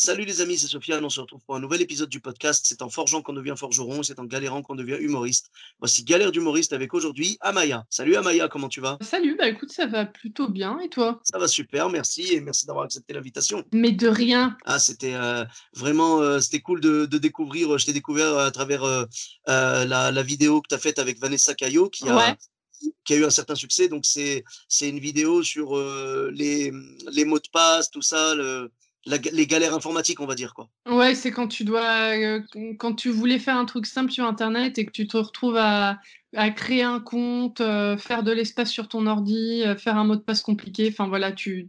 Salut les amis, c'est Sofiane. On se retrouve pour un nouvel épisode du podcast. C'est en forgeant qu'on devient forgeron, c'est en galérant qu'on devient humoriste. Voici Galère d'humoriste avec aujourd'hui Amaya. Salut Amaya, comment tu vas? Salut, bah écoute, ça va plutôt bien. Et toi? Ça va super, merci et merci d'avoir accepté l'invitation. Mais de rien. Ah, c'était euh, vraiment euh, c'était cool de, de découvrir. Je t'ai découvert à travers euh, euh, la, la vidéo que tu as faite avec Vanessa Caillot qui a, Ouais. qui a eu un certain succès. Donc, c'est c'est une vidéo sur euh, les, les mots de passe, tout ça, le, la les galères informatiques, on va dire. quoi. Ouais, c'est quand tu dois, euh, quand tu voulais faire un truc simple sur Internet et que tu te retrouves à, à créer un compte, euh, faire de l'espace sur ton ordi, euh, faire un mot de passe compliqué. Enfin voilà, tu,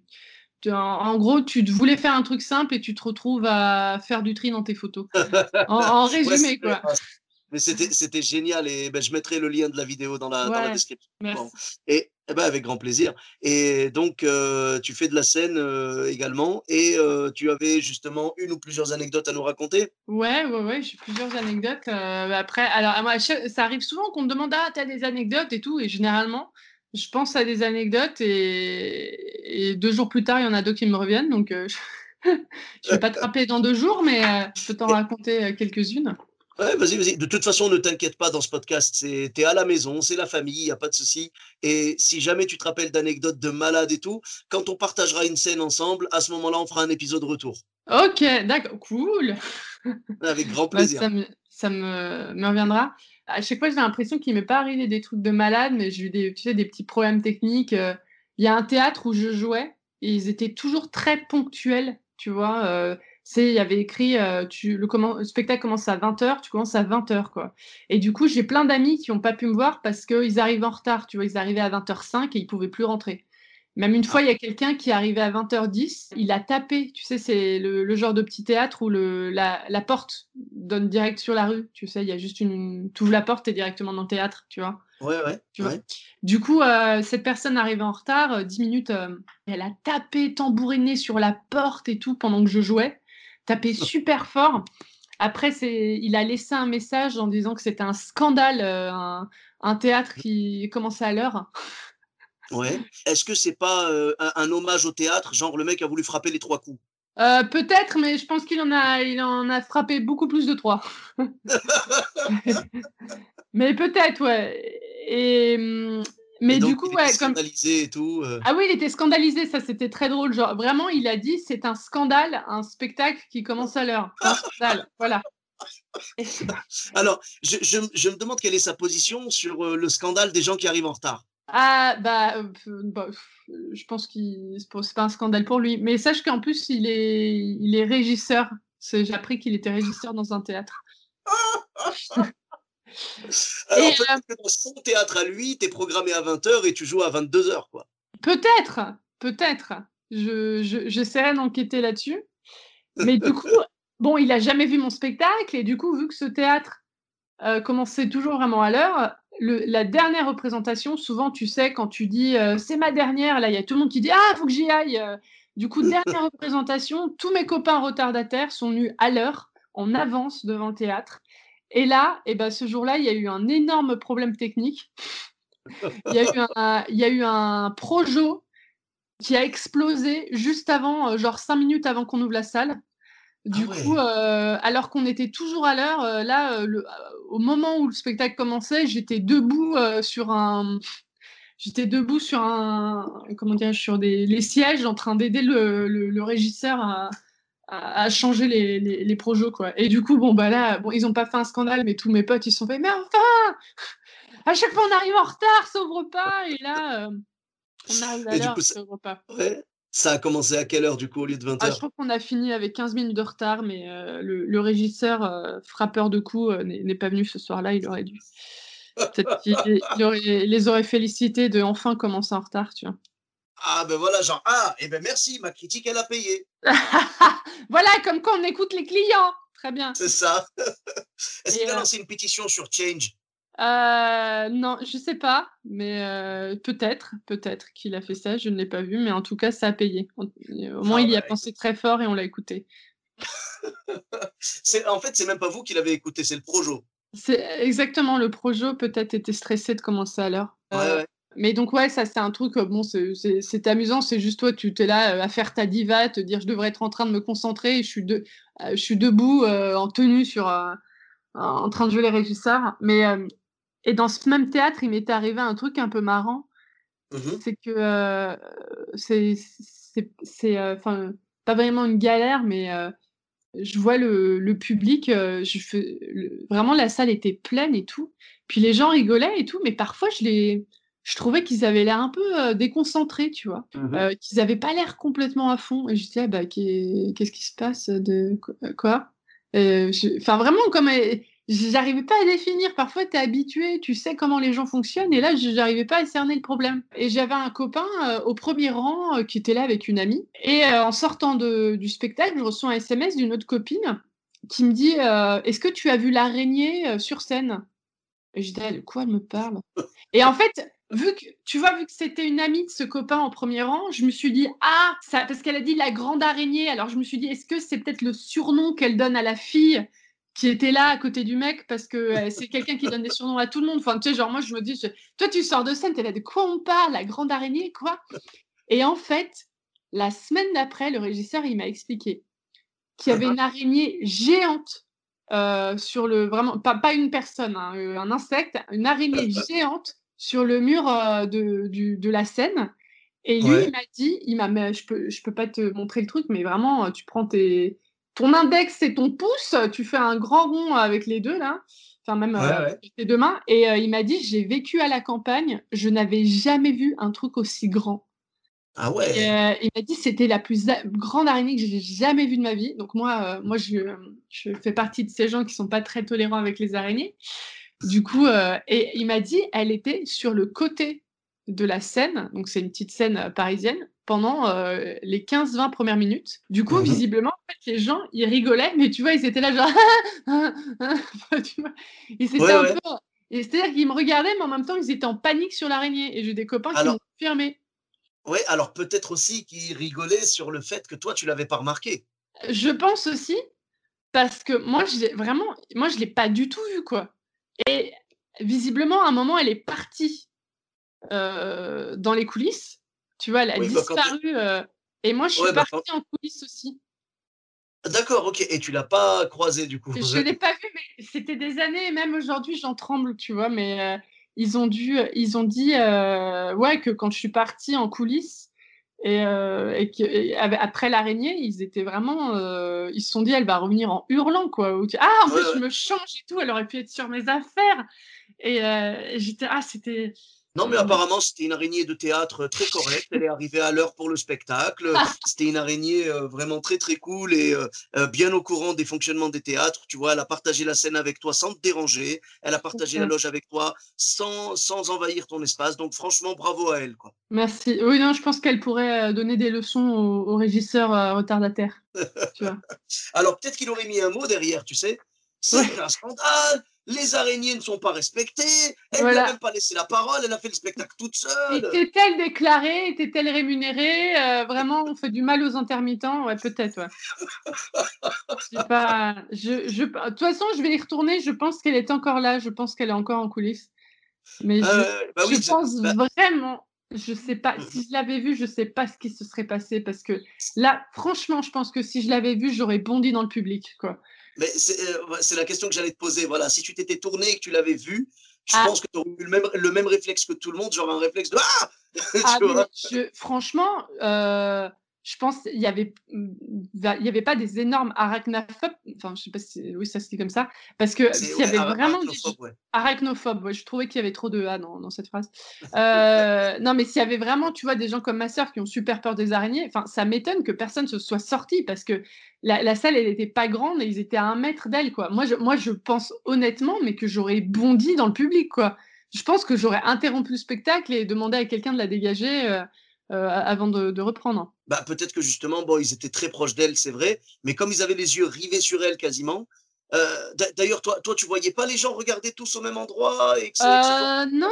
tu- en, en gros, tu voulais faire un truc simple et tu te retrouves à faire du tri dans tes photos. En, résumé, c'était- quoi. Mais c'était génial et ben, je mettrai le lien de la vidéo dans la, dans la Ouais, description. Merci. Bon. Et eh ben, avec grand plaisir. Et donc, euh, tu fais de la scène euh, également et euh, tu avais justement une ou plusieurs anecdotes à nous raconter? Ouais, ouais, ouais, j'ai plusieurs anecdotes. euh, après, alors, moi, ça arrive souvent qu'on me demande Ah, t'as des anecdotes et tout. Et généralement, je pense à des anecdotes et, et deux jours plus tard, il y en a deux qui me reviennent. Donc, je ne vais pas te rappeler dans deux jours, mais je peux t'en raconter quelques-unes. Ouais, vas-y, vas-y. De toute façon, ne t'inquiète pas dans ce podcast. C'est, t'es à la maison, c'est la famille, il n'y a pas de souci. Et si jamais tu te rappelles d'anecdotes de malades et tout, quand on partagera une scène ensemble, à ce moment-là, on fera un épisode retour. Ok, d'accord, cool. Avec grand Bah, plaisir. ça me, ça me, me reviendra. À chaque fois, j'ai l'impression qu'il m'est pas arrivé des trucs de malade, mais j'ai eu des, tu sais, des petits problèmes techniques. euh. Il y a un théâtre où je jouais et ils étaient toujours très ponctuels, tu vois. euh, c'est, il y avait écrit, euh, tu, le, comment, le spectacle commence à 20h, tu commences à 20h, quoi. Et du coup, j'ai plein d'amis qui n'ont pas pu me voir parce qu'ils arrivent en retard, tu vois. Ils arrivaient à 20h05 et ils pouvaient plus rentrer. Même une fois, il y a quelqu'un qui est arrivé à 20h10, il a tapé, tu sais, c'est le, le genre de petit théâtre où le, la, la porte donne direct sur la rue, tu sais, il y a juste une... Tu ouvres la porte, et directement dans le théâtre, tu vois. Ouais, ouais. Tu vois. ouais. Du coup, euh, cette personne arrivée en retard, euh, 10 minutes, euh, elle a tapé, tambouriné sur la porte et tout pendant que je jouais, tapé super fort. Après, il a laissé un message en disant que c'était un scandale, euh, un, un théâtre qui commençait à l'heure. Ouais. Est-ce que c'est pas euh, un, un hommage au théâtre, genre le mec a voulu frapper les trois coups? Euh, Peut-être, mais je pense qu'il en a, il en a frappé beaucoup plus de trois. mais peut-être, ouais. Et hum, mais Et donc, du coup, il ouais, était comme scandalisé et tout. euh. ah oui, il était scandalisé, ça c'était très drôle. Genre vraiment, il a dit c'est un scandale, un spectacle qui commence à l'heure. Un scandale, voilà. Alors, je, je, je me demande quelle est sa position sur euh, le scandale des gens qui arrivent en retard. Ah bah, euh, bah, je pense qu'il c'est pas un scandale pour lui. Mais sache qu'en plus il est, il est régisseur. J'ai appris qu'il était régisseur dans un théâtre. Alors, Et, peut-être que dans son théâtre à lui, t'es programmé à 20h et tu joues à 22h, quoi. Peut-être, peut-être. Je, je- j'essaierai d'enquêter là-dessus. Mais du coup, bon, il a jamais vu mon spectacle et du coup, vu que ce théâtre euh, commençait toujours vraiment à l'heure, le- la dernière représentation, souvent, tu sais, quand tu dis euh, c'est ma dernière, là, il y a tout le monde qui dit ah, faut que j'y aille. euh. Du coup, dernière représentation, tous mes copains retardataires sont venus à l'heure, en avance devant le théâtre. Et là, eh ben, ce jour-là, il y a eu un énorme problème technique. Il y a eu un, il y a eu un projo qui a explosé juste avant, euh, genre cinq minutes avant qu'on ouvre la salle. Du Ah ouais. coup, euh, alors qu'on était toujours à l'heure, euh, là, euh, le- au moment où le spectacle commençait, j'étais debout sur un, j'étais debout sur un, comment dire, sur des les sièges, en train d'aider le, le- le régisseur à, à, à changer les, les, les projos, quoi. Et du coup, bon bah là, bon, ils ont pas fait un scandale, mais tous mes potes, ils se sont fait, mais enfin, à chaque fois on arrive en retard, sauve pas, et là, euh, on arrive à l'heure, sauve pas. Ouais. Ça a commencé à quelle heure, du coup, au lieu de 20h Ah, je crois qu'on a fini avec 15 minutes de retard, mais euh, le, le régisseur euh, frappeur de coups euh, n'est pas venu ce soir-là, il aurait dû. Peut-être qu'il les aurait félicités de enfin commencer en retard, tu vois. Ah ben voilà, genre, ah, et eh ben merci, ma critique, elle a payé. voilà, comme quand on écoute les clients. Très bien. C'est ça. Est-ce qu'il a lancé une pétition sur Change? Euh, non, je sais pas, mais euh, peut-être, peut-être qu'il a fait ça. Je ne l'ai pas vu, mais en tout cas, ça a payé. Au moins, ah il y a pensé très fort et on l'a écouté. en fait, c'est même pas vous qui l'avez écouté, c'est le projo. C'est exactement le projo. Peut-être était stressé de commencer à l'heure. Euh, mais donc ouais, ça c'est un truc. Bon, c'est amusant. C'est juste toi, tu t'es là à faire ta diva, te dire je devrais être en train de me concentrer. Et je suis de, je suis debout en tenue sur, en train de jouer les régisseurs. Mais et dans ce même théâtre, il m'était arrivé un truc un peu marrant. Mmh c'est que euh, c'est, euh, enfin, pas vraiment une galère, mais euh, je vois le, public, je fais, vraiment la salle était pleine et tout. Puis les gens rigolaient et tout, mais parfois je les, je trouvais qu'ils avaient l'air un peu déconcentrés, tu vois, mmh qu'ils n'avaient pas l'air complètement à fond. Et je disais, ah, bah, qu'est-ce qui se passe de quoi? Enfin, vraiment, comme j'arrivais pas à définir. Parfois, tu es habitué, tu sais comment les gens fonctionnent, et là, je n'arrivais pas à cerner le problème. Et j'avais un copain euh, au premier rang euh, qui était là avec une amie. Et euh, en sortant du spectacle, je reçois un SMS d'une autre copine qui me dit Est-ce que tu as vu l'araignée sur scène? Et je dis De quoi elle me parle? Et en fait, vu que tu vois, vu que c'était une amie de ce copain en premier rang, je me suis dit ah ça parce qu'elle a dit la grande araignée. Alors je me suis dit est-ce que c'est peut-être le surnom qu'elle donne à la fille qui était là à côté du mec parce que euh, c'est quelqu'un qui donne des surnoms à tout le monde. Enfin, tu sais, genre, moi, je me dis, toi, tu sors de scène, t'es là, de quoi on parle La grande araignée, quoi? Et en fait, la semaine d'après, le régisseur, il m'a expliqué qu'il y avait une araignée géante euh, sur le. Vraiment, pas, pas une personne, hein, euh, un insecte, une araignée géante sur le mur de, du, de la scène. Et lui, il m'a dit, il m'a, je peux, je peux pas te montrer le truc, mais vraiment, tu prends tes, ton index, c'est ton pouce. Tu fais un grand rond avec les deux, là. Enfin, même euh, tes deux mains. Et euh, il m'a dit J'ai vécu à la campagne. Je n'avais jamais vu un truc aussi grand. Ah ouais. Euh, il m'a dit c'était la plus grande araignée que j'ai jamais vue de ma vie. Donc moi, moi je, je, fais partie de ces gens qui sont pas très tolérants avec les araignées. Du coup, et il m'a dit elle était sur le côté de la scène. Donc c'est une petite scène parisienne pendant euh, les 15-20 premières minutes. Du coup, mmh visiblement, en fait, les gens, ils rigolaient, mais tu vois, ils étaient là genre... tu vois ils étaient un peu... C'est-à-dire qu'ils me regardaient, mais en même temps, ils étaient en panique sur l'araignée. Et j'ai des copains qui m'ont confirmé. Oui, alors peut-être aussi qu'ils rigolaient sur le fait que toi, tu l'avais pas remarqué. Je pense aussi, parce que moi, vraiment, moi, je l'ai pas du tout vu, quoi. Et visiblement, à un moment, elle est partie euh, dans les coulisses. Tu vois, elle a bah, disparu. Euh, et moi, je suis bah, partie en coulisses aussi. D'accord, ok. Et tu l'as pas croisé du coup? Je ne l'ai pas vu, mais c'était des années. Et même aujourd'hui, j'en tremble, tu vois. Mais euh, ils ont dû, ils ont dit, euh, ouais, que quand je suis partie en coulisses et, et que après l'araignée, ils étaient vraiment, ils se sont dit, elle va revenir en hurlant, quoi. ah, en fait, je me change et tout. Elle aurait pu être sur mes affaires. Et j'étais, ah, c'était non, mais apparemment, c'était une araignée de théâtre très correcte. Elle est arrivée à l'heure pour le spectacle. C'était une araignée euh, vraiment très, très cool et euh, euh, bien au courant des fonctionnements des théâtres. Tu vois, elle a partagé la scène avec toi sans te déranger. Elle a partagé la loge avec toi sans, sans envahir ton espace. Donc, franchement, bravo à elle. Quoi. Merci. Oui, non, je pense qu'elle pourrait donner des leçons aux, régisseurs retardataires. tu vois. Alors, peut-être qu'il aurait mis un mot derrière, tu sais. C'est un scandale les araignées ne sont pas respectées, elle n'a même pas laissé la parole, elle a fait le spectacle toute seule. Était-elle déclarée, était-elle rémunérée? Euh, Vraiment, on fait du mal aux intermittents? Ouais, peut-être, ouais. pas... je, je... De toute façon, je vais y retourner, je pense qu'elle est encore là, je pense qu'elle est encore en coulisses. Mais je, euh, bah pense bah vraiment, je sais pas, mmh si je l'avais vue, je sais pas ce qui se serait passé parce que là, franchement, je pense que si je l'avais vue, j'aurais bondi dans le public, quoi. Mais euh, c'est la question que j'allais te poser. Voilà, si tu t'étais tourné et que tu l'avais vu, je ah. pense que tu aurais eu le même, le même réflexe que tout le monde, genre un réflexe de Ah, ah Franchement, euh, je pense qu'il n'y avait, il y avait pas des énormes arachnophobes. Enfin, je sais pas si oui, ça se dit comme ça. Parce que s'il y avait vraiment des arachnophobes, je trouvais qu'il y avait trop de A dans, dans cette phrase. Euh, non, mais s'il y avait vraiment, tu vois, des gens comme ma sœur qui ont super peur des araignées, enfin, ça m'étonne que personne se soit sorti parce que la, salle, elle n'était pas grande et ils étaient à un mètre d'elle, quoi. Moi je, moi, je pense honnêtement, mais que j'aurais bondi dans le public, quoi. Je pense que j'aurais interrompu le spectacle et demandé à quelqu'un de la dégager. Euh, avant de, reprendre. Bah, peut-être que justement, bon, ils étaient très proches d'elle, c'est vrai, mais comme ils avaient les yeux rivés sur elle quasiment, D'ailleurs, toi, toi, tu voyais pas les gens regarder tous au même endroit Non,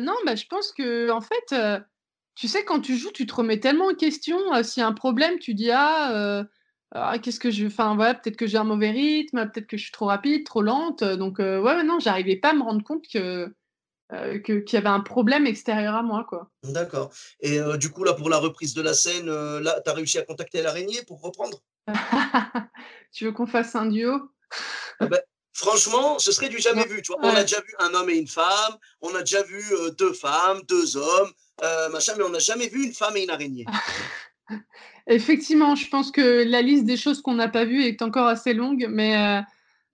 non, bah, je pense que en fait, tu sais, quand tu joues, tu te remets tellement en question. S'il y a un problème, tu dis ah, ah, qu'est-ce que je. Enfin, voilà, peut-être que j'ai un mauvais rythme, peut-être que je suis trop rapide, trop lente. Donc, ouais, non, j'arrivais pas à me rendre compte que. Qu'il y avait un problème extérieur à moi, quoi. D'accord. Et du coup, là, pour la reprise de la scène, là, tu as réussi à contacter l'araignée pour reprendre? Tu veux qu'on fasse un duo? Ah ben, franchement, ce serait du jamais vu. Tu vois. On a déjà vu un homme et une femme, on a déjà vu deux femmes, deux hommes, machin, mais on n'a jamais vu une femme et une araignée. Effectivement, je pense que la liste des choses qu'on n'a pas vues est encore assez longue, mais, euh,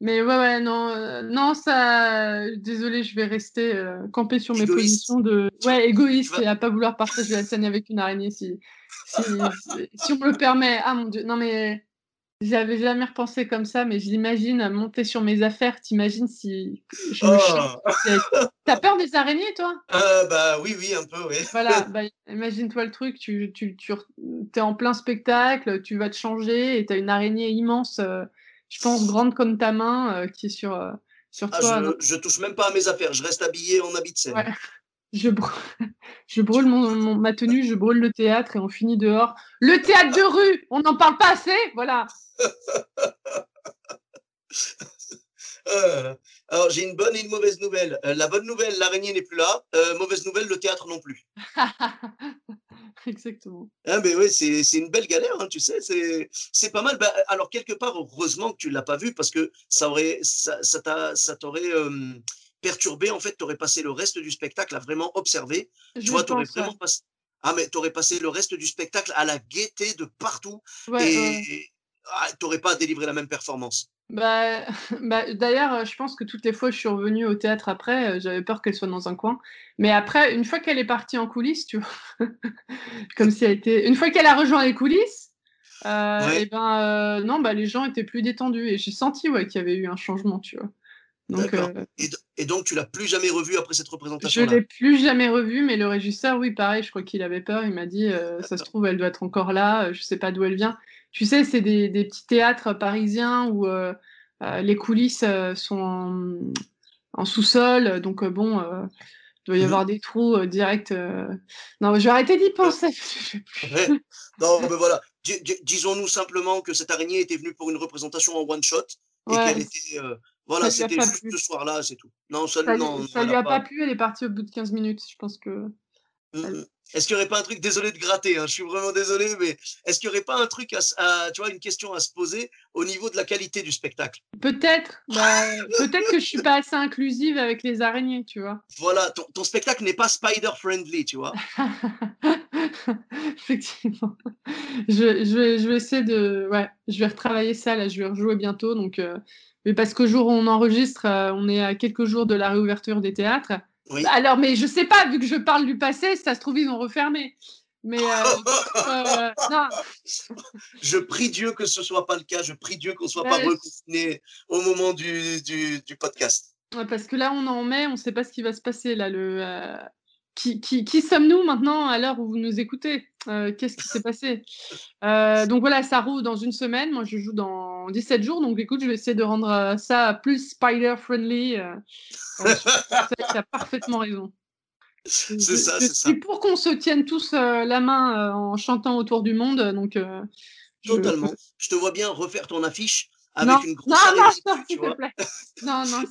mais ouais, ouais, non, euh, non, ça, désolé, je vais rester euh, campé sur mes positions de, ouais, égoïste et à pas vouloir partager la scène avec une araignée si, si, si, on me le permet. Ah mon dieu, non mais j'avais jamais repensé comme ça, mais je l'imagine monter sur mes affaires. T'imagines si je me oh. T'as peur des araignées, toi? Euh, Bah oui, oui, un peu, oui. Voilà, bah, imagine-toi le truc. Tu, tu, tu es en plein spectacle, tu vas te changer et t'as une araignée immense, euh, je pense grande comme ta main, euh, qui est sur, sur ah, toi. Je, je, touche même pas à mes affaires. Je reste habillé en habit de scène. Je brûle, je brûle mon, ma tenue, je brûle le théâtre et on finit dehors. Le théâtre de rue, on n'en parle pas assez, voilà. Euh, alors j'ai une bonne et une mauvaise nouvelle. Euh, la bonne nouvelle, l'araignée n'est plus là. Euh, mauvaise nouvelle, le théâtre non plus. Exactement. Ah, mais oui, c'est une belle galère, hein, tu sais. C'est pas mal. Bah, alors quelque part, heureusement que tu l'as pas vu parce que ça aurait, ça, ça t'aurait perturbé. En fait, tu aurais passé le reste du spectacle à vraiment observer. tu vois, tu aurais vraiment passé. Ah, mais tu aurais passé le reste du spectacle à la gaieté de partout. et ah, tu n'aurais pas délivré la même performance. Bah, bah, D'ailleurs, je pense que toutes les fois que je suis revenue au théâtre après, euh, j'avais peur qu'elle soit dans un coin. Mais après, une fois qu'elle est partie en coulisses, tu vois, comme si elle était. Une fois qu'elle a rejoint les coulisses, euh, et ben euh, non, bah, les gens étaient plus détendus. Et j'ai senti ouais, qu'il y avait eu un changement, tu vois. Donc, euh, et, donc, tu l'as plus jamais revu après cette représentation Je l'ai plus jamais revu, mais le régisseur, oui, pareil, je crois qu'il avait peur. Il m'a dit, euh, ça se trouve, elle doit être encore là. Euh, je sais pas d'où elle vient. Tu sais, c'est des, des, petits théâtres parisiens où les coulisses sont en, sous-sol. Donc, bon, il doit y mmh avoir des trous directs. Non, je vais arrêter d'y penser. non, mais voilà. Disons-nous simplement que cette araignée était venue pour une représentation en one-shot et qu'elle était voilà, c'était juste ce soir-là, c'est tout. Non, ça, ça, non, ça lui a pas plu, elle est partie au bout de 15 minutes. Je pense que. Mmh. Est-ce qu'il n'y aurait pas un truc, désolé de gratter, hein, je suis vraiment désolé, mais est-ce qu'il n'y aurait pas un truc, à, tu vois, une question à se poser au niveau de la qualité du spectacle? Peut-être, bah, peut-être que je suis pas assez inclusive avec les araignées, tu vois. Voilà, ton, ton spectacle n'est pas spider-friendly, tu vois. Effectivement. Je, je vais essayer de, ouais, je vais retravailler ça, là, je vais rejouer bientôt, donc euh, mais parce qu'au jour où on enregistre, euh, on est à quelques jours de la réouverture des théâtres. Alors, mais je sais pas, vu que je parle du passé, ça se trouve, ils ont refermé. Mais euh, euh, non. Je prie Dieu que ce soit pas le cas. Je prie Dieu qu'on soit pas reconfiné au moment du, du, du podcast. parce que là, on en met, on ne sait pas ce qui va se passer. Là, le, qui, sommes-nous maintenant à l'heure où vous nous écoutez? Euh, Qu'est-ce qui s'est passé? Euh, Donc voilà, ça roule dans une semaine. Moi, je joue dans 17 jours. Donc écoute, je vais essayer de rendre euh, ça plus spider-friendly. tu as parfaitement raison. C'est ça, c'est ça. pour qu'on se tienne tous la main en chantant autour du monde. Donc, Totalement. Je... te vois bien refaire ton affiche avec une grosse non, non, non, tu vois. non, non,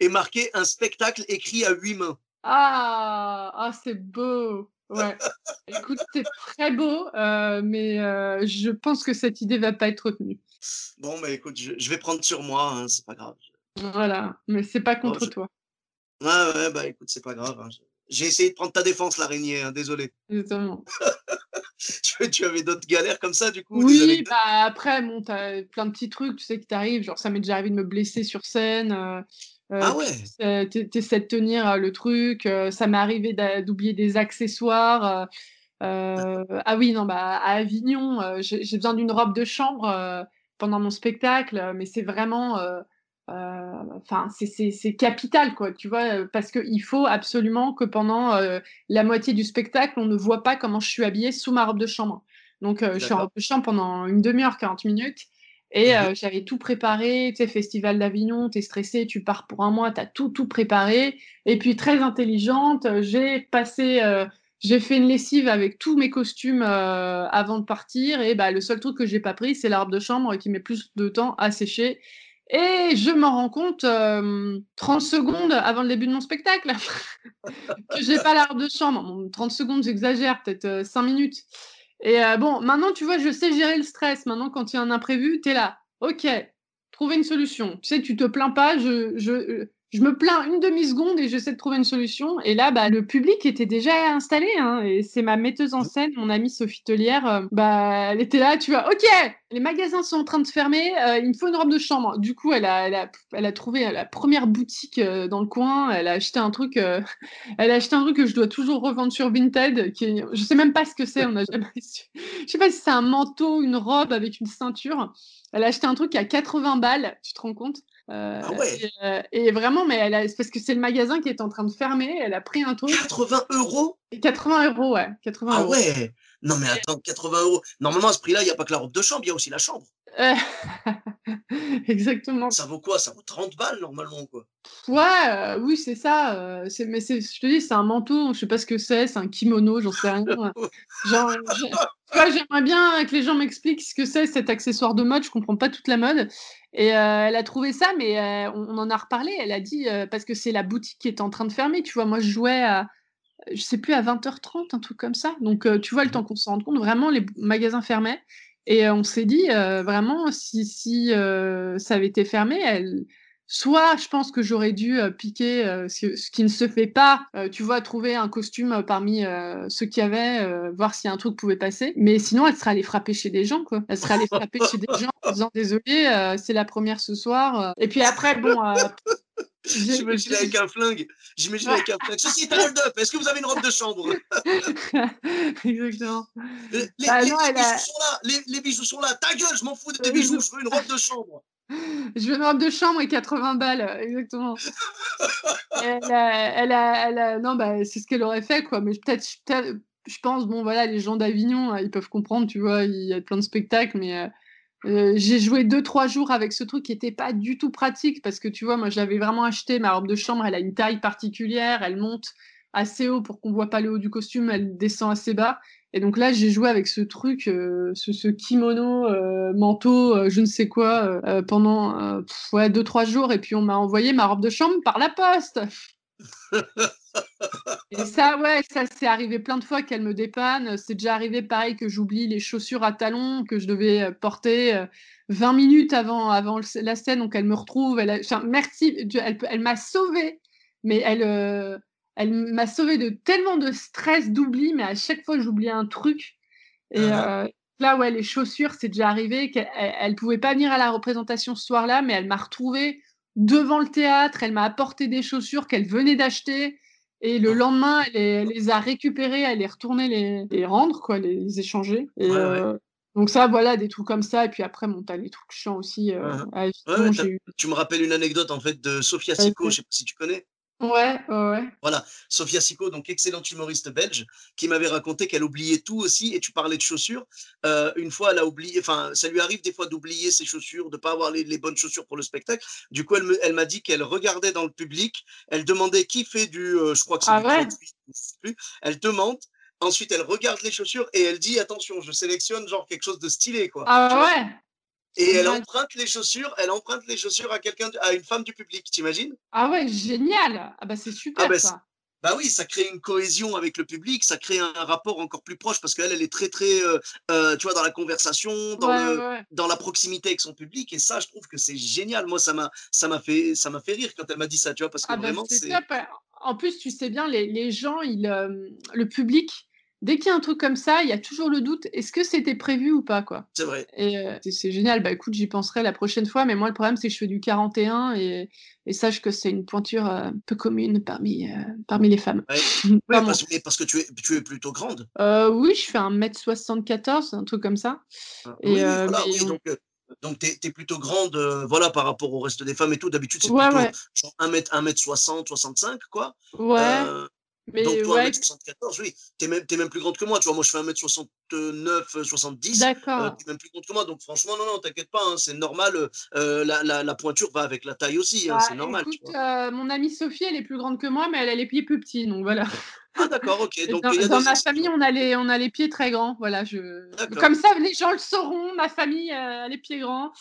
et marquer un spectacle écrit à huit mains. Ah, ah c'est beau. Ouais. Écoute, c'est très beau, euh, mais euh, je pense que cette idée va pas être retenue. Bon, mais écoute, je, vais prendre sur moi, hein, c'est pas grave. Voilà, mais c'est pas contre toi. Ouais, ouais, bah écoute, c'est pas grave. Hein. J'ai essayé de prendre ta défense, l'araignée, hein, désolé. Exactement. tu, tu, avais d'autres galères comme ça, du coup Oui, bah après, bon, t'as plein de petits trucs, tu sais, qui t'arrivent. Genre, ça m'est déjà arrivé de me blesser sur scène. Euh, ah ouais de tenir le truc. ça m'est arrivé d'oublier des accessoires. ah oui, non, bah, à Avignon, j'ai besoin d'une robe de chambre pendant mon spectacle, mais c'est vraiment enfin, c'est capital, quoi, tu vois, parce qu'il faut absolument que pendant la moitié du spectacle, on ne voit pas comment je suis habillée sous ma robe de chambre. Donc, je suis en robe de chambre pendant une demi-heure, 40 minutes. Et mmh j'avais tout préparé, tu sais, Festival d'Avignon, tu es stressé, tu pars pour un mois, tu as tout, tout préparé. Et puis, très intelligente, j'ai passé, j'ai fait une lessive avec tous mes costumes avant de partir. Et bah, le seul truc que j'ai pas pris, c'est l'arbre de chambre qui met plus de temps à sécher. Et je m'en rends compte 30 secondes avant le début de mon spectacle que j'ai pas l'arbre de chambre. 30 secondes, j'exagère, peut-être 5 minutes. Et bon, maintenant, tu vois, je sais gérer le stress. Maintenant, quand il y a un imprévu, tu es là. OK, trouver une solution. Tu sais, tu te plains pas. Je, je, je me plains une demi-seconde et j'essaie de trouver une solution. Et là, bah, le public était déjà installé. Hein, et c'est ma metteuse en scène, mon amie Sophie Tellière. Euh, bah, elle était là, tu vois, OK, les magasins sont en train de fermer, euh, il me faut une robe de chambre. Du coup, elle a, elle a, trouvé la première boutique euh, dans le coin. Elle a acheté un truc, elle a acheté un truc que je dois toujours revendre sur Vinted. Qui est, je sais même pas ce que c'est, on a jamais su. Je sais pas si c'est un manteau, une robe avec une ceinture. Elle a acheté un truc à 80 balles, tu te rends compte? Ah ouais. Euh, et, vraiment, mais elle a, parce que c'est le magasin qui est en train de fermer. Elle a pris un truc. 80 euros? 80 euros, ouais. 80 ah ouais Non, mais attends, 80 euros. Normalement, à ce prix-là, il n'y a pas que la robe de chambre, il y a aussi la chambre. Exactement. Ça vaut quoi? Ça vaut 30 balles normalement, quoi. Ouais, euh, oui, c'est ça. Euh, c'est, mais c'est, je te dis, c'est un manteau, je sais pas ce que c'est, c'est un kimono, j'en sais rien. Genre, j'aimerais bien que les gens m'expliquent ce que c'est cet accessoire de mode, je comprends pas toute la mode. Et euh, elle a trouvé ça, mais on, en a reparlé. Elle a dit, parce que c'est la boutique qui est en train de fermer, tu vois, moi je jouais à, je sais plus, à 20h30, un truc comme ça. Donc, tu vois, le temps qu'on se rende compte, vraiment, les magasins fermaient. Et on s'est dit, vraiment, si, si ça avait été fermé, elle, soit je pense que j'aurais dû piquer ce, qui ne se fait pas, tu vois, trouver un costume parmi ceux qu'il y avait, voir si un truc pouvait passer. Mais sinon, elle serait allée frapper chez des gens, quoi. Elle serait allée frapper chez des gens en disant désolé, c'est la première ce soir. Et puis après, bon. J'imagine avec un flingue. J'imagine avec un flingue. Ceci est un hold-up. Est-ce que vous avez une robe de chambre? Exactement. Les, bah, bijoux sont là. Les, bijoux sont là. Ta gueule, je m'en fous des bijoux. Je veux une robe de chambre. Je veux une robe de chambre et 80 balles, exactement. elle, a, elle, a, elle a, non, bah, c'est ce qu'elle aurait fait, quoi. Mais peut-être, je pense, bon, voilà, les gens d'Avignon, ils peuvent comprendre, tu vois, il y a plein de spectacles, mais euh, j'ai joué deux, trois jours avec ce truc qui n'était pas du tout pratique parce que tu vois, moi j'avais vraiment acheté ma robe de chambre, elle a une taille particulière, elle monte assez haut pour qu'on voit pas le haut du costume, elle descend assez bas. Et donc là, j'ai joué avec ce truc, euh, ce, kimono, euh, manteau, je ne sais quoi, pendant ouais, deux, trois jours. Et puis on m'a envoyé ma robe de chambre par la poste. Et ça, ouais, ça c'est arrivé plein de fois qu'elle me dépanne. C'est déjà arrivé pareil que j'oublie les chaussures à talons que je devais euh, porter 20 euh, minutes avant, avant la scène. Donc elle me retrouve. Elle merci, elle, elle m'a sauvée. Mais elle, euh, elle m'a sauvée de tellement de stress, d'oubli. Mais à chaque fois, j'oubliais un truc. Et uh-huh. là, ouais, les chaussures, c'est déjà arrivé qu'elle ne pouvait pas venir à la représentation ce soir-là, mais elle m'a retrouvée devant le théâtre. Elle m'a apporté des chaussures qu'elle venait d'acheter. Et le lendemain, elle, les a récupérées, elle est retournée les, rendre, quoi, les, échanger. Euh, donc ça, voilà, des trucs comme ça. Et puis après, bon, t'as les trucs chiants aussi. Euh, tu me rappelles une anecdote en fait de Sophia Sico, je sais pas si tu connais. Ouais, ouais. Voilà, Sophia Sico, donc excellente humoriste belge, qui m'avait raconté qu'elle oubliait tout aussi. Et tu parlais de chaussures. Euh, une fois, elle a oublié, enfin, ça lui arrive des fois d'oublier ses chaussures, de pas avoir les, bonnes chaussures pour le spectacle. Du coup, elle m'a dit qu'elle regardait dans le public, elle demandait qui fait du, euh, je crois que c'est ah plus. Elle demande. Ensuite, elle regarde les chaussures et elle dit attention, je sélectionne genre quelque chose de stylé, quoi. Ah ouais? Et elle emprunte les chaussures, elle emprunte les chaussures à quelqu'un, à une femme du public, t'imagines? Ah ouais, génial Ah bah c'est super ah bah, ça. Bah oui, ça crée une cohésion avec le public, ça crée un rapport encore plus proche parce qu'elle, elle est très très, euh, euh, tu vois, dans la conversation, dans, dans la proximité avec son public. Et ça, je trouve que c'est génial. Moi, ça m'a, ça m'a fait, ça m'a fait rire quand elle m'a dit ça, tu vois, parce que ah bah, vraiment, c'est. En plus, tu sais bien, les, les gens, ils, euh, le public, dès qu'il y a un truc comme ça, il y a toujours le doute est-ce que c'était prévu ou pas quoi C'est vrai. Et euh, c'est génial. Bah écoute, j'y penserai la prochaine fois. Mais moi, le problème, c'est que je fais du 41 et, et sache que c'est une pointure euh, peu commune parmi, euh, parmi les femmes. Ouais. parce, parce, que tu es, tu es plutôt grande. oui, je fais 1m74, un truc comme ça. Ah, et, oui, voilà, oui, donc Donc, tu es, plutôt grande, voilà, par rapport au reste des femmes et tout. D'habitude, c'est Ouais, plutôt ouais. genre 1 mètre, 1 mètre 60, 65, quoi. Ouais, Euh, mais donc, toi, ouais, 1m74, oui. Tu es même, t'es même plus grande que moi. Tu vois, moi, je fais 1m69, 70. Euh, d'accord. tu es même plus grande que moi. Donc, franchement, non, non, t'inquiète pas. hein, c'est normal. euh, euh, la, la, la pointure va avec la taille aussi. hein, Bah, c'est normal. tu écoute, vois. euh, mon amie Sophie, elle est plus grande que moi, mais elle a les pieds plus petits, donc voilà. Ah, d'accord, ok. Donc, Dans, ma famille, exceptions. on a les, on a les pieds très grands. Voilà, je... Comme ça, les gens le sauront. Ma famille euh, a les pieds grands.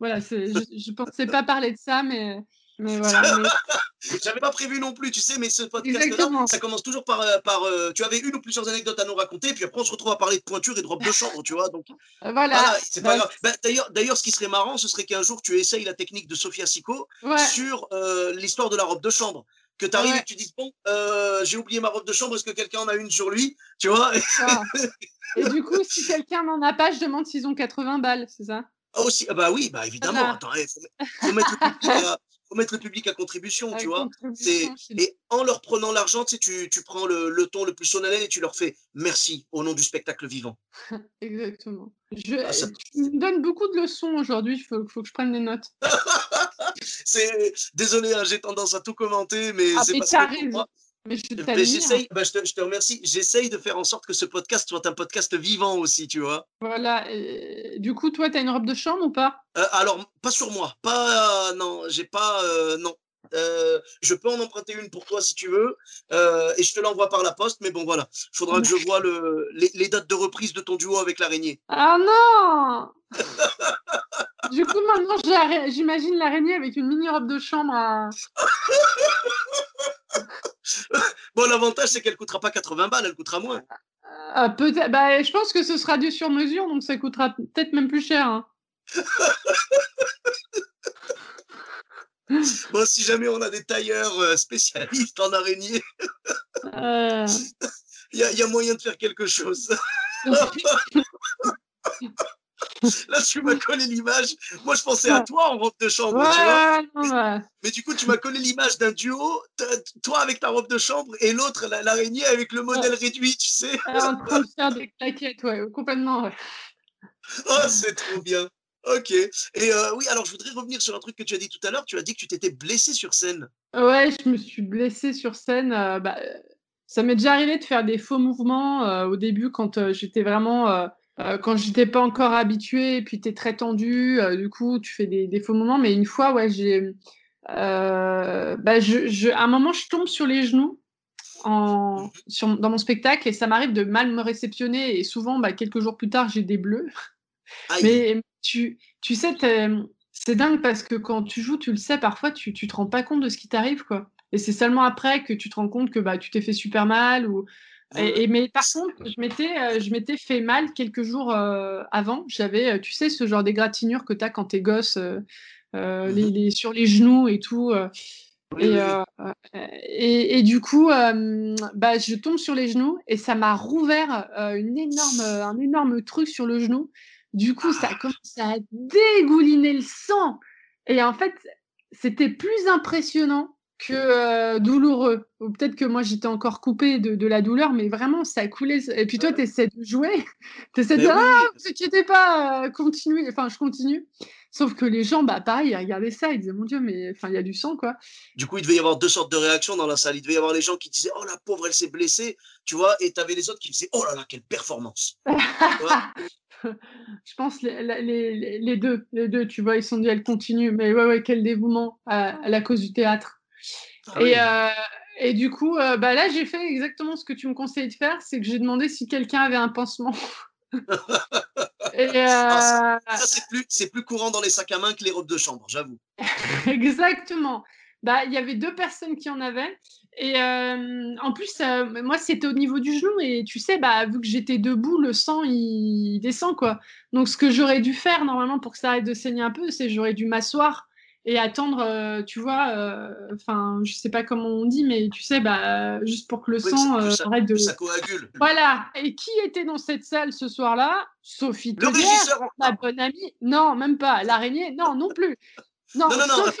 Voilà, je ne pensais pas parler de ça, mais, mais voilà. mais- J'avais pas prévu non plus, tu sais, mais ce podcast-là, ça commence toujours par, euh, par euh, tu avais une ou plusieurs anecdotes à nous raconter, puis après on se retrouve à parler de pointure et de robe de chambre, tu vois. Donc voilà. voilà, c'est pas Bah, grave. Bah, d'ailleurs, d'ailleurs, ce qui serait marrant, ce serait qu'un jour tu essayes la technique de Sofia Sico ouais. sur euh, l'histoire de la robe de chambre. Que tu arrives Ouais. et que tu dises, bon, euh, j'ai oublié ma robe de chambre, est-ce que quelqu'un en a une sur lui Tu vois? Et du coup, si quelqu'un n'en a pas, je demande s'ils ont 80 balles, c'est ça? Ah, aussi, ah bah oui, bah évidemment. Voilà. Attends, faut, faut mettre le public à, faut mettre le public à contribution, tu vois. Contribution, et en leur prenant l'argent, tu, sais, tu, tu prends le, le ton le plus solennel et tu leur fais merci au nom du spectacle vivant. Exactement. Je, Ah, ça- Tu me donnes beaucoup de leçons aujourd'hui, il faut, faut que je prenne des notes. C'est désolé, hein, j'ai tendance à tout commenter, mais Ah, c'est parce que pour raison. moi, Mais je t'admire. ben, je, te, je te remercie. J'essaye de faire en sorte que ce podcast soit un podcast vivant aussi, tu vois. Voilà. et du coup, toi, tu as une robe de chambre ou pas? Euh, alors, pas sur moi, pas non, j'ai pas euh, non. Euh, je peux en emprunter une pour toi si tu veux, euh, et je te l'envoie par la poste. Mais bon, voilà, il faudra que je vois le, les, les dates de reprise de ton duo avec l'araignée. Ah non Du coup, maintenant, j'imagine l'araignée avec une mini robe de chambre à... Bon, l'avantage c'est qu'elle coûtera pas 80 balles, elle coûtera moins. à peut-être. Bah, je pense que ce sera du sur mesure, donc ça coûtera peut-être même plus cher. hein. Bon, si jamais on a des tailleurs euh, spécialistes en araignée, Euh, il y, y a moyen de faire quelque chose. Là, tu m'as collé l'image. Moi, je pensais à toi en robe de chambre, tu vois. ouais, Mais du coup, tu m'as collé l'image d'un duo, toi avec ta robe de chambre et l'autre, la- l'araignée, avec le modèle réduit, tu sais. en train de faire des claquettes, ouais, complètement. ouais. Oh, c'est trop bien. Ok. Et euh, oui, alors je voudrais revenir sur un truc que tu as dit tout à l'heure. Tu as dit que tu t'étais blessé sur scène. Ouais, je me suis blessée sur scène. euh, bah, euh, ça m'est déjà arrivé de faire des faux mouvements euh, au début quand j'étais vraiment, euh, euh, quand j'étais pas encore habituée, et puis tu es très tendu, euh, du coup tu fais des, des faux mouvements. Mais une fois, ouais, j'ai, euh, bah, je, je- à un moment, je tombe sur les genoux en, sur, dans mon spectacle et ça m'arrive de mal me réceptionner et souvent, bah, quelques jours plus tard, j'ai des bleus. Aïe. Mais tu, tu sais, c'est dingue parce que quand tu joues, tu le sais, parfois, tu, tu te rends pas compte de ce qui t'arrive, quoi. Et c'est seulement après que tu te rends compte que bah, tu t'es fait super mal. Ou... Et, et- mais par contre, je m'étais, euh, je m'étais fait mal quelques jours euh, avant. J'avais, euh, tu sais, ce genre d'égratignure que tu as quand t'es gosse, euh, euh, les, les- sur les genoux et tout. euh, et, euh, euh, du coup, euh, bah, je tombe sur les genoux et ça m'a rouvert euh, une énorme, euh, un énorme truc sur le genou. Du coup, ça a commencé à dégouliner le sang. Et en fait, c'était plus impressionnant que euh, douloureux. Ou peut-être que moi, j'étais encore coupée de, de la douleur, mais vraiment, ça coulait. Et puis toi, tu essaies de jouer. Tu essaies de dire, oui. ah, ne vous inquiétez pas, euh, continuez. Enfin, je continue. Sauf que les gens, bah, pareil, ils regardaient ça, ils disaient, mon Dieu, mais enfin, il y a du sang, quoi. Du coup, il devait y avoir deux sortes de réactions dans la salle. Il devait y avoir les gens qui disaient Oh la pauvre, elle s'est blessée, tu vois, et tu avais les autres qui disaient Oh là là, quelle performance. je pense les, les, deux, les deux, tu vois, ils se sont dit, elle continue. Mais ouais, ouais, quel dévouement à, à la cause du théâtre. Ah oui. Euh, et du coup, euh, bah là, j'ai fait exactement ce que tu me conseillais de faire, c'est que j'ai demandé si quelqu'un avait un pansement. et Ah, euh, Ça, c'est plus, courant dans les sacs à main que les robes de chambre, j'avoue. exactement. Bah, il y avait deux personnes qui en avaient. Et euh, en plus, euh, moi, c'était au niveau du genou. Et tu sais, bah, vu que j'étais debout, le sang, il descend, quoi. Donc, ce que j'aurais dû faire, normalement, pour que ça arrête de saigner un peu, c'est j'aurais dû m'asseoir et attendre, euh, tu vois, euh, enfin, je sais pas comment on dit, mais tu sais, bah, juste pour que le Oui, sang que euh, ça- arrête de... ça coagule. Voilà. Et qui était dans cette salle ce soir-là? Sophie Le ma bonne amie. Non, même pas. L'araignée, non, non plus. Non, Non, non. Sophie.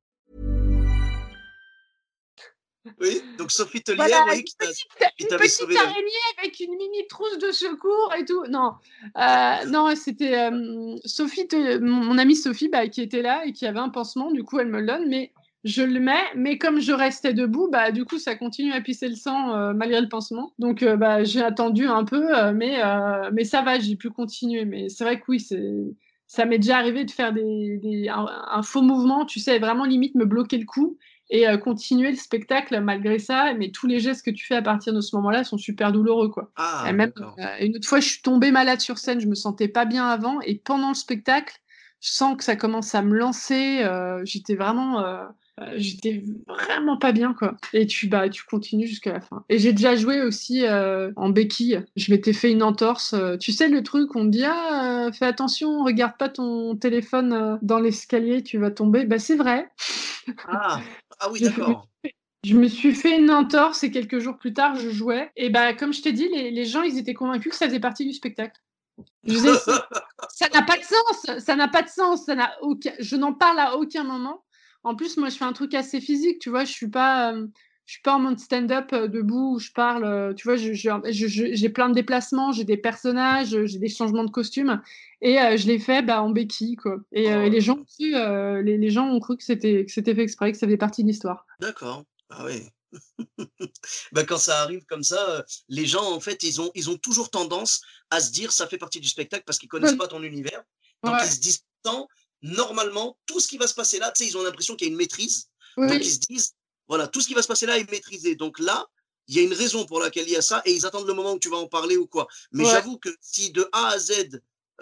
Oui, donc Sophie Tellier, Voilà, oui, une qui t'a- petite, une araignée avec une mini trousse de secours et tout. Non, euh, non, c'était euh, Sophie, mon, mon amie Sophie, bah, qui était là et qui avait un pansement. Du coup, elle me le donne, mais je le mets. Mais comme je restais debout, bah, du coup, ça continue à pisser le sang euh, malgré le pansement. Donc, bah, j'ai attendu un peu, mais, mais ça va, j'ai pu continuer. Mais c'est vrai que oui, c'est. Ça m'est déjà arrivé de faire des, des- un, un faux mouvement, tu sais, vraiment limite me bloquer le cou et euh, continuer le spectacle malgré ça. Mais tous les gestes que tu fais à partir de ce moment-là sont super douloureux, quoi. Ah, et même euh, une autre fois, je suis tombée malade sur scène, je me sentais pas bien avant, et pendant le spectacle, je sens que ça commence à me lancer. euh, j'étais vraiment, j'étais vraiment pas bien, quoi. Et tu, bah, tu continues jusqu'à la fin. Et j'ai déjà joué aussi en béquille. Je m'étais fait une entorse. tu sais le truc, on te dit ah, fais attention, regarde pas ton téléphone dans l'escalier, tu vas tomber. Bah c'est vrai. Ah, ah oui, d'accord. Je me suis fait une entorse et quelques jours plus tard, je jouais. Et bah, comme je t'ai dit, les, les gens, ils étaient convaincus que ça faisait partie du spectacle. Je disais, ça ça n'a pas de sens, ça n'a pas de sens, ça n'a aucun... je n'en parle à aucun moment. En plus, moi, je fais un truc assez physique, tu vois, je suis pas, euh, je suis pas en mode stand-up euh, debout où je parle, euh, tu vois, je- je- je- je- j'ai plein de déplacements, j'ai des personnages, j'ai des changements de costume, et euh, je l'ai fait bah, en béquille, quoi. Et, Oh et les gens les, les gens ont cru que c'était fait exprès, que ça faisait partie de l'histoire. D'accord. Ah oui. bah, quand ça arrive comme ça, les gens, en fait, ils ont, ils ont toujours tendance à se dire ça fait partie du spectacle parce qu'ils connaissent Oui. pas ton univers. Donc, Ouais. ils se disent tant, normalement, tout ce qui va se passer là, tu sais, ils ont l'impression qu'il y a une maîtrise. Oui, Donc, ils se disent, voilà, tout ce qui va se passer là est maîtrisé. Donc là, il y a une raison pour laquelle il y a ça et ils attendent le moment où tu vas en parler ou quoi. Mais Ouais. j'avoue que si de A à Z,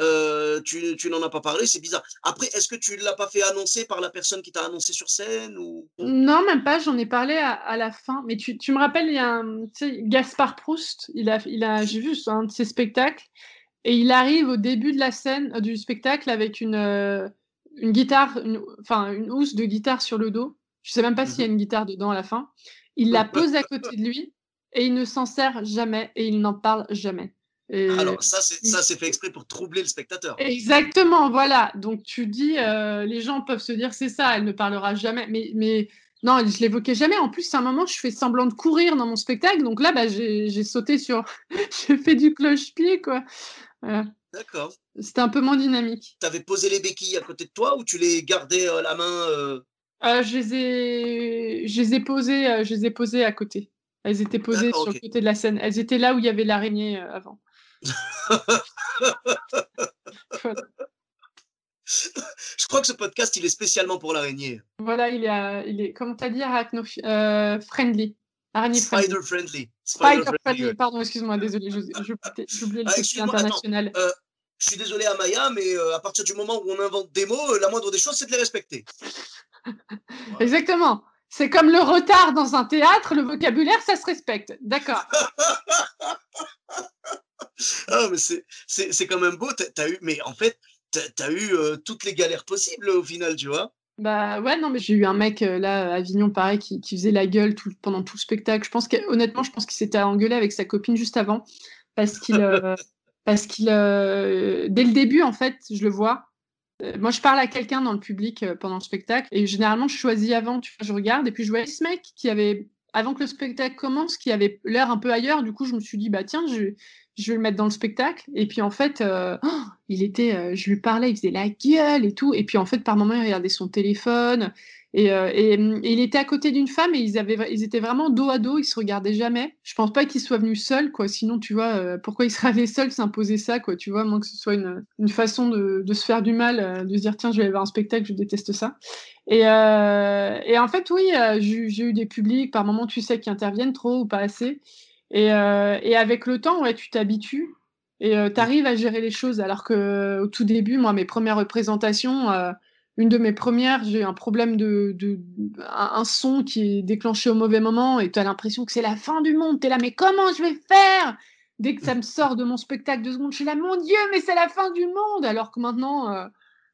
euh, tu, tu n'en as pas parlé, c'est bizarre. Après, est-ce que tu ne l'as pas fait annoncer par la personne qui t'a annoncé sur scène ou... Non, même pas, j'en ai parlé à, à la fin. Mais tu, tu me rappelles, il y a un, tu sais, Gaspard Proust, il a, il a, j'ai vu un de ses spectacles, et il arrive au début de la scène, euh, du spectacle, avec une, euh, une guitare, une, enfin, une housse de guitare sur le dos. Je sais même pas s'il y a une guitare dedans à la fin. Il la pose à côté de lui, et il ne s'en sert jamais, et il n'en parle jamais. Et- Alors, ça, c'est ça, c'est fait exprès pour troubler le spectateur. Exactement, voilà. Donc tu dis, euh, les gens peuvent se dire c'est ça, elle ne parlera jamais. Mais, mais non, je l'évoquais jamais. En plus, à un moment, je fais semblant de courir dans mon spectacle. Donc là, bah, j'ai sauté sur. j'ai fait du cloche-pied, quoi. Voilà. D'accord. C'était un peu moins dynamique. Tu avais posé les béquilles à côté de toi ou tu les gardais à la main euh, Euh, je, les ai... je les ai posées, euh, je les ai posées à côté. Elles étaient posées sur le côté de la scène. Elles étaient là où il y avait l'araignée euh, avant. Voilà. Je crois que ce podcast, il est spécialement pour l'araignée. Voilà, il est, à- il est comment t'as dit, arachno- euh, friendly. Araignée friendly. Spider friendly. Spider friendly, pardon, excuse-moi, désolé, j'ai oublié le Ah, côté attends. Je suis désolé à Maya, mais euh, à partir du moment où on invente des mots, euh, la moindre des choses, c'est de les respecter. Exactement. C'est comme le retard dans un théâtre, le vocabulaire, ça se respecte. D'accord. Ah, mais c'est- quand même beau. T'as eu, mais en fait, t'as as eu euh, toutes les galères possibles au final, tu vois. Bah ouais, non, mais j'ai eu un mec euh, là à Avignon, pareil, qui, qui faisait la gueule tout- pendant tout le spectacle. Je pense que, honnêtement, je pense qu'il s'était engueulé avec sa copine juste avant. Parce qu'il. euh, parce qu'il. euh, dès le début, en fait, je le vois. Euh, moi, je parle à quelqu'un dans le public euh, pendant le spectacle. Et généralement, je choisis avant, tu vois, je regarde. Et puis, je voyais ce mec qui avait. Avant que le spectacle commence, qui avait l'air un peu ailleurs. Du coup, je me suis dit, bah tiens, je, je vais le mettre dans le spectacle. Et puis, en fait. euh, oh, il était, euh, je lui parlais, il faisait la gueule et tout. Et puis en fait, par moment, il regardait son téléphone. Et, euh, et, et il était à côté d'une femme et ils, avaient, ils étaient vraiment dos à dos, ils se regardaient jamais. Je pense pas qu'il soit venu seul, quoi. Sinon, tu vois, pourquoi il serait allé seul s'imposer ça, quoi. Tu vois, moins que ce soit une, une façon de, de se faire du mal, de se dire, tiens, je vais aller voir un spectacle, je déteste ça. Et, et en fait, oui, j'ai eu des publics, par moments, tu sais, qui interviennent trop ou pas assez. Et, euh, et avec le temps, tu t'habitues et tu arrives à gérer les choses. Alors que au tout début, moi, mes premières représentations, euh, une de mes premières, j'ai un problème de, un, son qui est déclenché au mauvais moment et tu as l'impression que c'est la fin du monde. Tu es là, mais comment je vais faire? Dès que ça me sort de mon spectacle de secondes, je suis là, mon Dieu, mais c'est la fin du monde Alors que maintenant, euh,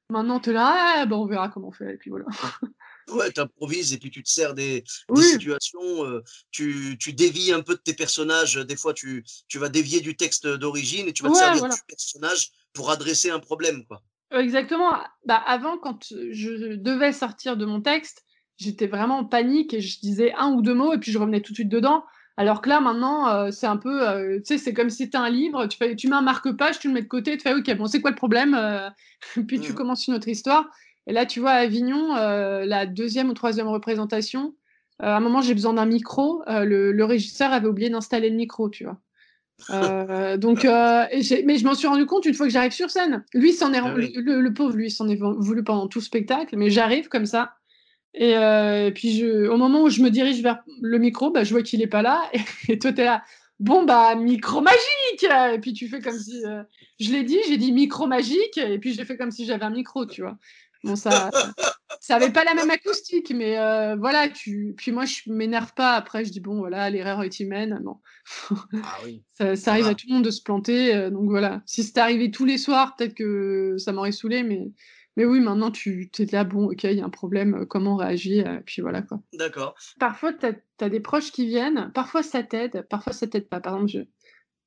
maintenant tu es là, ah, ben on verra comment on fait. Et puis voilà. Ouais, tu improvises et puis tu te sers des, situations, euh, tu, tu, dévies un peu de tes personnages. Des fois, tu, tu vas dévier du texte d'origine et tu vas te servir du personnage pour adresser un problème. Quoi. Exactement. Bah, avant, quand je devais sortir de mon texte, j'étais vraiment en panique et je disais un ou deux mots et puis je revenais tout de suite dedans. Alors que là, maintenant, euh, c'est un peu, euh, tu sais, c'est comme si c'était un livre, tu, fais, tu mets un marque-page, tu le mets de côté, tu fais, ok, bon, c'est quoi le problème Puis tu mmh. commences une autre histoire. Et là, tu vois, à Avignon, euh, la deuxième ou troisième représentation, euh, à un moment, j'ai besoin d'un micro. Euh, le, régisseur avait oublié d'installer le micro, tu vois. donc, mais je m'en suis rendu compte une fois que j'arrive sur scène. Lui, s'en est, ah le, pauvre, lui, s'en est voulu pendant tout le spectacle, mais j'arrive comme ça. Et, puis, je, au moment où je me dirige vers le micro, bah, je vois qu'il n'est pas là. Et, et toi, tu es là bon bah micro magique et puis tu fais comme si je l'ai dit j'ai dit micro magique et puis j'ai fait comme si j'avais un micro tu vois Bon, ça, ça avait pas la même acoustique, mais euh, voilà. Tu... Puis moi, je m'énerve pas. Après, je dis bon, voilà, l'erreur est humaine. Non. Ah ça, arrive à tout le monde de se planter. Euh, donc voilà. Si c'était arrivé tous les soirs, peut-être que ça m'aurait saoulé, mais. Mais oui, maintenant, tu es là, bon, ok, il y a un problème, euh, comment réagir, et puis voilà quoi. D'accord. Parfois, tu as, des proches qui viennent, parfois ça t'aide, parfois ça t'aide pas. Par exemple, je,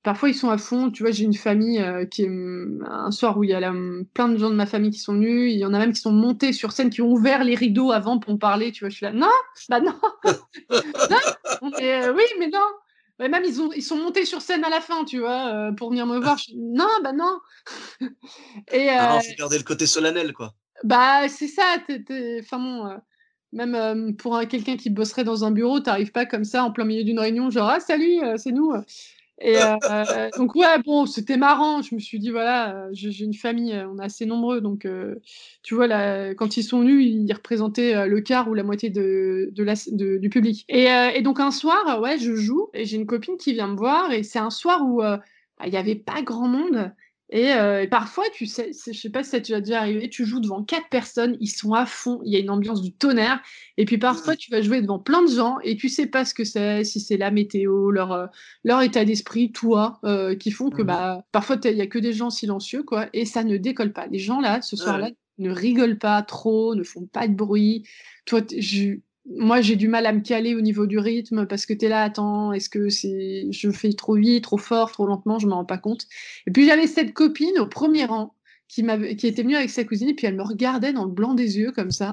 Parfois, ils sont à fond. Tu vois, j'ai une famille euh, qui est mm, un soir où il y a plein de gens de ma famille qui sont venus. Il y en a même qui sont montés sur scène, qui ont ouvert les rideaux avant pour me parler. Tu vois, je suis là, non, bah non, non. Euh, oui, mais non. même ils, ont, ils sont montés sur scène à la fin, tu vois, euh, pour venir me voir. non, bah non. Et, ah, faut garder le côté solennel, quoi. Bah, c'est ça. Enfin bon, même pour quelqu'un qui bosserait dans un bureau, t'arrives pas comme ça en plein milieu d'une réunion, genre, ah, salut, c'est nous. Et euh, donc ouais, bon, c'était marrant. Je me suis dit voilà, euh, j'ai une famille, euh, on est assez nombreux, donc tu vois là, quand ils sont venus, ils représentaient le quart ou la moitié de, la, du public. Et, et, donc un soir, ouais, je joue et j'ai une copine qui vient me voir et c'est un soir où bah, il n'y avait pas grand monde. Et parfois, tu sais, je sais pas si ça t'est déjà arrivé, tu joues devant quatre personnes, ils sont à fond, il y a une ambiance du tonnerre. Et puis parfois, tu vas jouer devant plein de gens et tu sais pas ce que c'est, si c'est la météo, leur, leur état d'esprit, toi, qui font que mmh bah, parfois, il y a que des gens silencieux, quoi, et ça ne décolle pas. Les gens là, ce soir-là, ne rigolent pas trop, ne font pas de bruit. Toi, je, moi, j'ai du mal à me caler au niveau du rythme parce que tu es là, attends, est-ce que c'est je fais trop vite, trop fort, trop lentement, je ne m'en rends pas compte. Et puis j'avais cette copine au premier rang qui, qui était venue avec sa cousine et puis elle me regardait dans le blanc des yeux comme ça.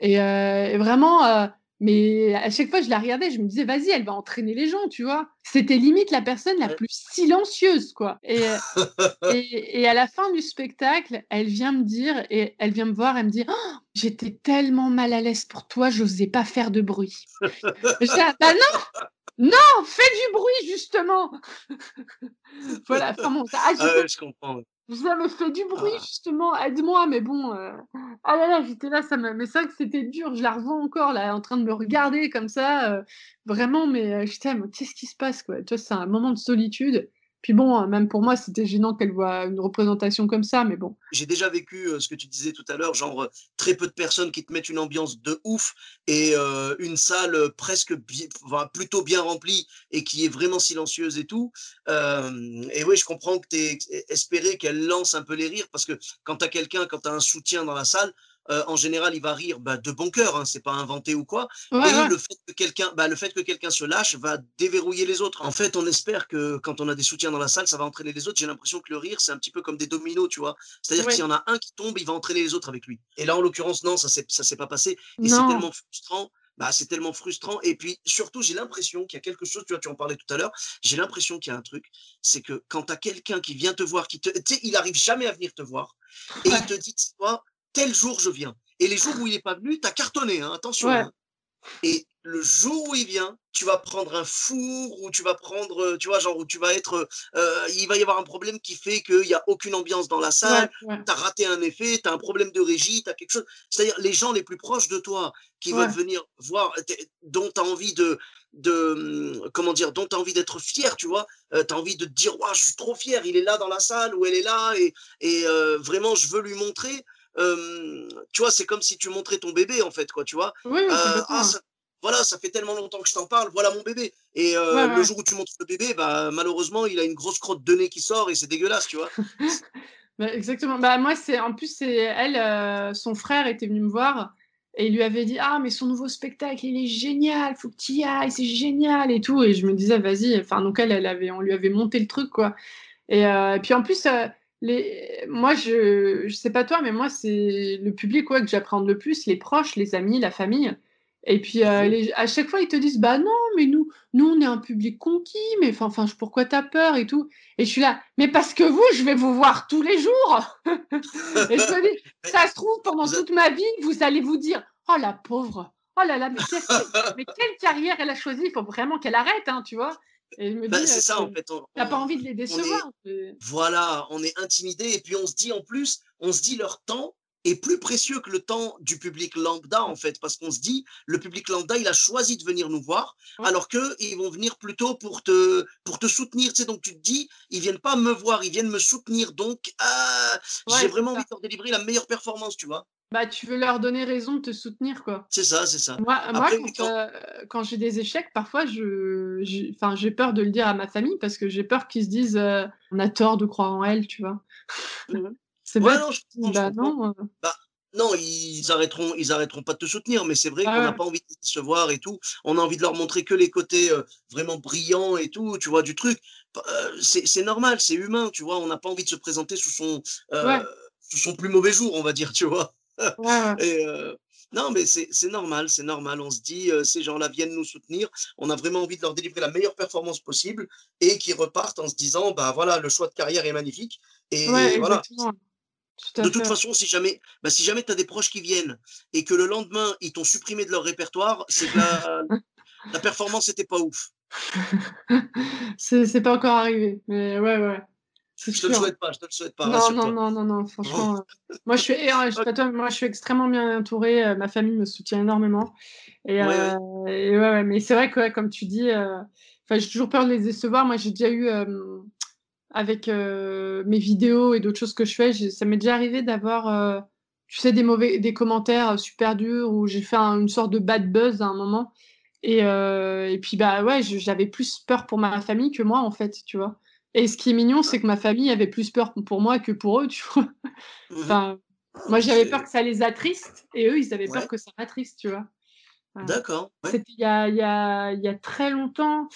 Et, euh, vraiment, euh, mais à chaque fois, je la regardais, je me disais, vas-y, elle va entraîner les gens, tu vois. C'était limite la personne la plus silencieuse, quoi. Et, et, et, à la fin du spectacle, elle vient me dire, et elle vient me voir, elle me dit, oh, j'étais tellement mal à l'aise pour toi, je n'osais pas faire de bruit. je dis, bah non, non, fais du bruit, justement. voilà, enfin bon, ça, ah, ah je comprends. Ça me fait du bruit, ah. justement, aide-moi, mais bon. Euh, ah là là, j'étais là, ça me... mais c'est vrai que c'était dur, je la revois encore, là, en train de me regarder comme ça, euh, vraiment, mais euh, je t'aime, qu'est-ce qui se passe, quoi? Tu vois, c'est un moment de solitude. Puis bon, hein, même pour moi, c'était gênant qu'elle voit une représentation comme ça, mais bon. J'ai déjà vécu ce que tu disais tout à l'heure, genre très peu de personnes qui te mettent une ambiance de ouf et une salle presque plutôt bien remplie et qui est vraiment silencieuse et tout. et oui, je comprends que tu es espéré qu'elle lance un peu les rires parce que quand tu as quelqu'un, quand tu as un soutien dans la salle, euh, en général, il va rire bah, de bon cœur, hein, c'est pas inventé ou quoi. et le fait que quelqu'un, bah, se lâche va déverrouiller les autres. En fait, on espère que quand on a des soutiens dans la salle, ça va entraîner les autres. J'ai l'impression que le rire, c'est un petit peu comme des dominos, tu vois. C'est-à-dire que s'il y en a un qui tombe, il va entraîner les autres avec lui. Et là, en l'occurrence, non, ça s'est, ça s'est pas passé. Et c'est tellement frustrant. Bah, c'est tellement frustrant. Et puis, surtout, j'ai l'impression qu'il y a quelque chose, tu vois, tu en parlais tout à l'heure, j'ai l'impression qu'il y a un truc, c'est que quand tu as quelqu'un qui vient te voir, qui te, tu sais, il arrive jamais à venir te voir, et il te dit, toi, tel jour je viens. Et les jours où il n'est pas venu, tu as cartonné, hein, attention. Hein. Et le jour où il vient, tu vas prendre un four ou tu vas prendre, euh, tu vois, genre où tu vas être, euh, il va y avoir un problème qui fait qu'il n'y a aucune ambiance dans la salle, tu as raté un effet, tu as un problème de régie, tu as quelque chose. C'est-à-dire les gens les plus proches de toi qui veulent venir voir, dont tu as envie de, de, hum, comment dire, dont tu as envie d'être fier, tu vois, euh, tu as envie de te dire, je suis trop fier, il est là dans la salle ou elle est là et, et vraiment, je veux lui montrer. Tu vois, c'est comme si tu montrais ton bébé, en fait, quoi, tu vois? Oui, ah, voilà, ça fait tellement longtemps que je t'en parle, voilà mon bébé. Et le jour où tu montres le bébé, bah, malheureusement, il a une grosse crotte de nez qui sort et c'est dégueulasse, tu vois? Bah, exactement. Bah, moi, c'est en plus, c'est elle, son frère était venu me voir et il lui avait dit Ah, mais son nouveau spectacle, il est génial, faut que tu y ailles, c'est génial et tout. Et je me disais Vas-y, enfin, donc elle, elle avait, on lui avait monté le truc, quoi. Et, et puis en plus, les... moi, je, je sais pas toi, mais moi, c'est le public quoi, que j'apprends le plus, les proches, les amis, la famille. Et puis euh, à chaque fois, ils te disent Bah non, mais nous, nous on est un public conquis, mais enfin, pourquoi t'as peur et tout. Et je suis là Mais parce que vous, je vais vous voir tous les jours. Et je me dis Ça se trouve, pendant toute ma vie, vous allez vous dire Oh la pauvre. Oh là là, mais, mais quelle carrière elle a choisie. Il faut vraiment qu'elle arrête, hein, tu vois et bah, c'est ça en fait. T'as pas envie de les décevoir. Voilà, on est intimidé et puis on se dit en plus, on se dit leur temps est plus précieux que le temps du public lambda, en fait, parce qu'on se dit, le public lambda, il a choisi de venir nous voir, alors qu'ils vont venir plutôt pour te, pour te soutenir. Tu sais, donc tu te dis, ils viennent pas me voir, ils viennent me soutenir. Donc, ah, j'ai vraiment envie de leur délivrer la meilleure performance, tu vois. Bah, tu veux leur donner raison de te soutenir, quoi. C'est ça, c'est ça. Moi, euh, quand, j'ai des échecs, parfois, je, j'ai peur de le dire à ma famille parce que j'ai peur qu'ils se disent euh, on a tort de croire en elle, tu vois. Vrai. Bah, non, euh. bah, non, ils arrêteront, ils arrêteront pas de te soutenir, mais c'est vrai qu'on n'a pas envie de se voir et tout. On a envie de leur montrer que les côtés euh, vraiment brillants et tout, tu vois, du truc. Euh, c'est normal, c'est humain, tu vois. On n'a pas envie de se présenter sous son, sous son plus mauvais jour, on va dire, tu vois. et, non, mais c'est normal, c'est normal. On se dit, ces gens-là viennent nous soutenir. On a vraiment envie de leur délivrer la meilleure performance possible et qu'ils repartent en se disant, bah voilà, le choix de carrière est magnifique. Et voilà de toute façon, si jamais, bah, si jamais tu as des proches qui viennent et que le lendemain, ils t'ont supprimé de leur répertoire, c'est que la, la performance n'était pas ouf. c'est pas encore arrivé, mais ouais, ouais. Je te le souhaite pas, je te le souhaite pas. Non, non, non, non, non, franchement. Euh, moi, je suis, je, moi, je suis extrêmement bien entourée. Euh, ma famille me soutient énormément. Et, ouais, euh, mais c'est vrai que, comme tu dis, j'ai toujours peur de les décevoir. Moi, j'ai déjà eu avec euh, mes vidéos et d'autres choses que je fais, ça m'est déjà arrivé d'avoir, euh, tu sais, des mauvais, des commentaires super durs où j'ai fait une sorte de bad buzz à un moment. Et, euh, et puis, bah ouais, j'avais plus peur pour ma famille que moi, en fait, tu vois. Et ce qui est mignon, c'est que ma famille avait plus peur pour moi que pour eux, tu vois. Mmh enfin, moi, j'avais peur que ça les attriste et eux, ils avaient peur que ça m'attriste, tu vois. D'accord. C'était il y a, y, a, y a, très longtemps.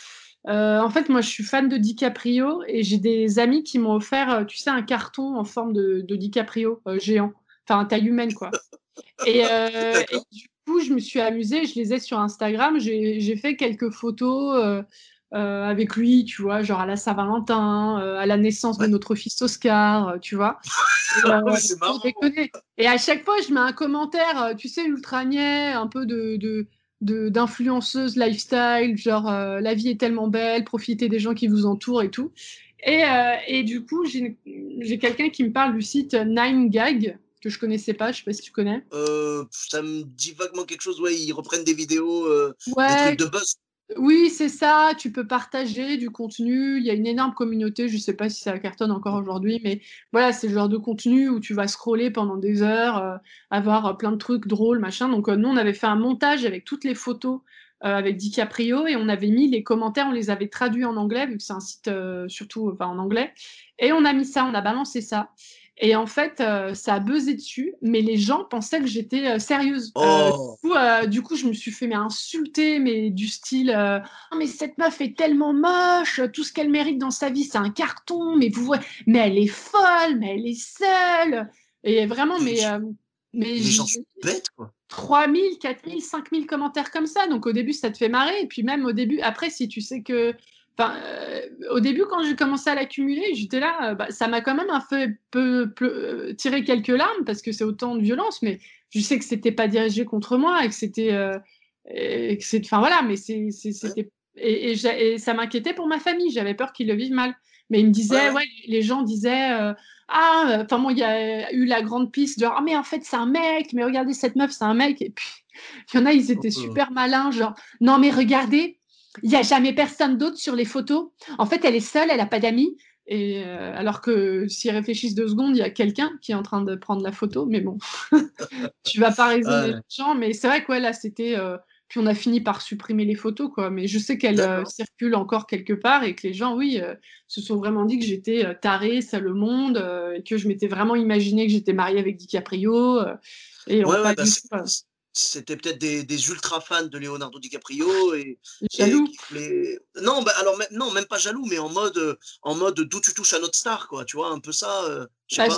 Euh, en fait, moi, je suis fan de DiCaprio et j'ai des amis qui m'ont offert, euh, tu sais, un carton en forme de, de DiCaprio euh, géant, enfin, taille humaine, quoi. Et, du coup, je me suis amusée, je les ai sur Instagram, j'ai fait quelques photos avec lui, tu vois, genre à la Saint-Valentin, à la naissance de notre fils Oscar, tu vois. c'est marrant. Et à chaque fois, je mets un commentaire, tu sais, ultra niais, un peu de, de d'influenceuse lifestyle, genre euh, la vie est tellement belle, profitez des gens qui vous entourent et tout. Et, euh, et du coup, j'ai quelqu'un qui me parle du site Nine Gag que je connaissais pas, je sais pas si tu connais. Euh, ça me dit vaguement quelque chose, ouais, ils reprennent des vidéos, des trucs de buzz. Oui, c'est ça. Tu peux partager du contenu. Il y a une énorme communauté. Je ne sais pas si ça cartonne encore aujourd'hui, mais voilà, c'est le genre de contenu où tu vas scroller pendant des heures, euh, avoir plein de trucs drôles, machin. Donc, euh, nous, on avait fait un montage avec toutes les photos euh, avec DiCaprio et on avait mis les commentaires, on les avait traduits en anglais, vu que c'est un site surtout en anglais. Et on a mis ça, on a balancé ça. Et en fait, euh, ça a buzzé dessus, mais les gens pensaient que j'étais euh, sérieuse. Euh, oh. du, coup, je me suis fait mais, insulter, mais du style oh, Mais cette meuf est tellement moche, tout ce qu'elle mérite dans sa vie, c'est un carton, mais vous voyez, mais elle est folle, mais elle est seule. Et vraiment, mais. mais les gens sont bêtes, quoi. 3000, 4000, 5000 commentaires comme ça. Donc au début, ça te fait marrer. Et puis même au début, après, si tu sais que euh, au début, quand j'ai commencé à l'accumuler, j'étais là, euh, bah, ça m'a quand même un peu, euh, tiré quelques larmes parce que c'est autant de violence, mais je sais que c'était pas dirigé contre moi et que c'était, enfin voilà, mais c'était et, ça m'inquiétait pour ma famille. J'avais peur qu'ils le vivent mal. Mais ils me disaient, ouais, les gens disaient, ah, enfin moi, il y a eu la grande piste de, ah mais en fait c'est un mec, mais regardez cette meuf, c'est un mec. Et puis il y en a, ils étaient super malins, genre, non mais regardez, il n'y a jamais personne d'autre sur les photos. En fait, elle est seule, elle n'a pas d'amis. Et alors que s'ils réfléchissent deux secondes, il y a quelqu'un qui est en train de prendre la photo. Mais bon, tu vas pas raisonner les gens. Mais c'est vrai que là, c'était. puis on a fini par supprimer les photos, quoi. Mais je sais qu'elles circulent encore quelque part et que les gens, oui, se sont vraiment dit que j'étais tarée, ça le monde, et que je m'étais vraiment imaginé que j'étais mariée avec DiCaprio. et ouais, ouais, bah, c'était peut-être des, ultra fans de Leonardo DiCaprio et, jaloux? non, bah, alors non, même pas jaloux, mais en mode en mode d'où tu touches à notre star, quoi. Tu vois, un peu ça. Euh, bah,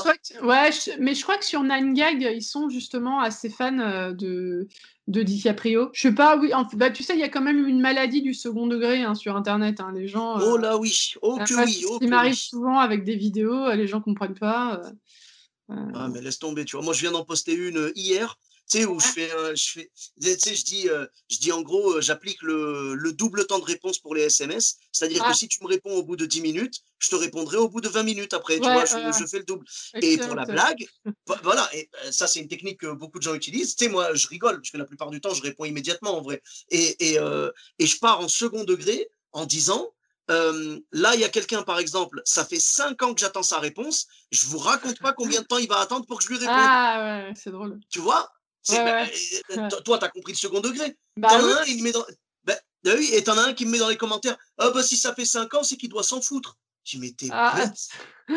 ouais, mais je crois que sur Nine Gag, ils sont justement assez fans euh, de de DiCaprio. Je sais pas, oui. bah, tu sais, il y a quand même une maladie du second degré hein, sur Internet. Hein, les gens. oh euh, là oui, oh que oui. Oh il m'arrive souvent avec des vidéos, les gens comprennent pas. Ah mais laisse tomber, tu vois. Moi, je viens d'en poster une hier tu sais, où je fais, je fais, tu sais, je dis, je dis en gros, j'applique le, le, double temps de réponse pour les SMS. C'est-à-dire que ah. si tu me réponds au bout de 10 minutes, je te répondrai au bout de 20 minutes après. tu vois, je, fais le double. Et pour la blague, voilà, et ça, c'est une technique que beaucoup de gens utilisent. Tu sais, moi, je rigole, parce que la plupart du temps, je réponds immédiatement en vrai. Et, et, et je pars en second degré en disant, là, il y a quelqu'un, par exemple, ça fait 5 ans que j'attends sa réponse. Je vous raconte pas combien de temps il va attendre pour que je lui réponde. Ah ouais, c'est drôle. Tu vois? Bah, toi, tu as compris le second degré. Bah, t'en un, il met dans. Bah, oui, et t'en as un qui me met dans les commentaires Ah, bah, si ça fait 5 ans, c'est qu'il doit s'en foutre. Tu m'étais ah.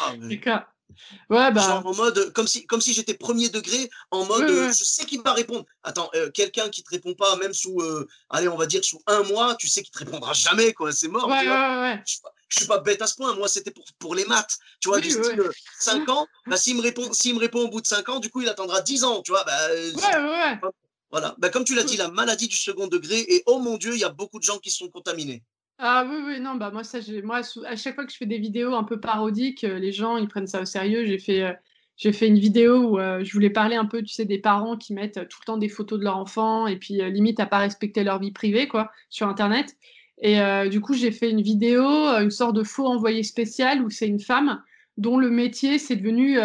ah, Ouais, bah. Genre en mode, comme si, comme si j'étais premier degré, en mode, je sais qu'il va répondre. Attends, euh, quelqu'un qui te répond pas, même sous, euh, allez, on va dire sous un mois, tu sais qu'il te répondra jamais, quoi. C'est mort. Ouais, ouais, ouais. Je, suis pas bête à ce point. Moi, c'était pour, pour les maths. Tu vois, du style 5 euh, ans, bah, s'il me, répond, s'il me répond au bout de 5 ans, du coup, il attendra 10 ans, tu vois. Bah, ouais, ouais. Voilà. Bah, comme tu l'as dit, la maladie du second degré, et oh mon Dieu, il y a beaucoup de gens qui sont contaminés. Ah oui, oui, non, bah moi, ça, moi, à chaque fois que je fais des vidéos un peu parodiques, euh, les gens, ils prennent ça au sérieux. J'ai fait, euh, j'ai fait une vidéo où euh, je voulais parler un peu, tu sais, des parents qui mettent tout le temps des photos de leur enfant et puis limite à pas respecter leur vie privée, quoi, sur Internet. Et du coup, j'ai fait une vidéo, une sorte de faux envoyé spécial où c'est une femme dont le métier, c'est devenu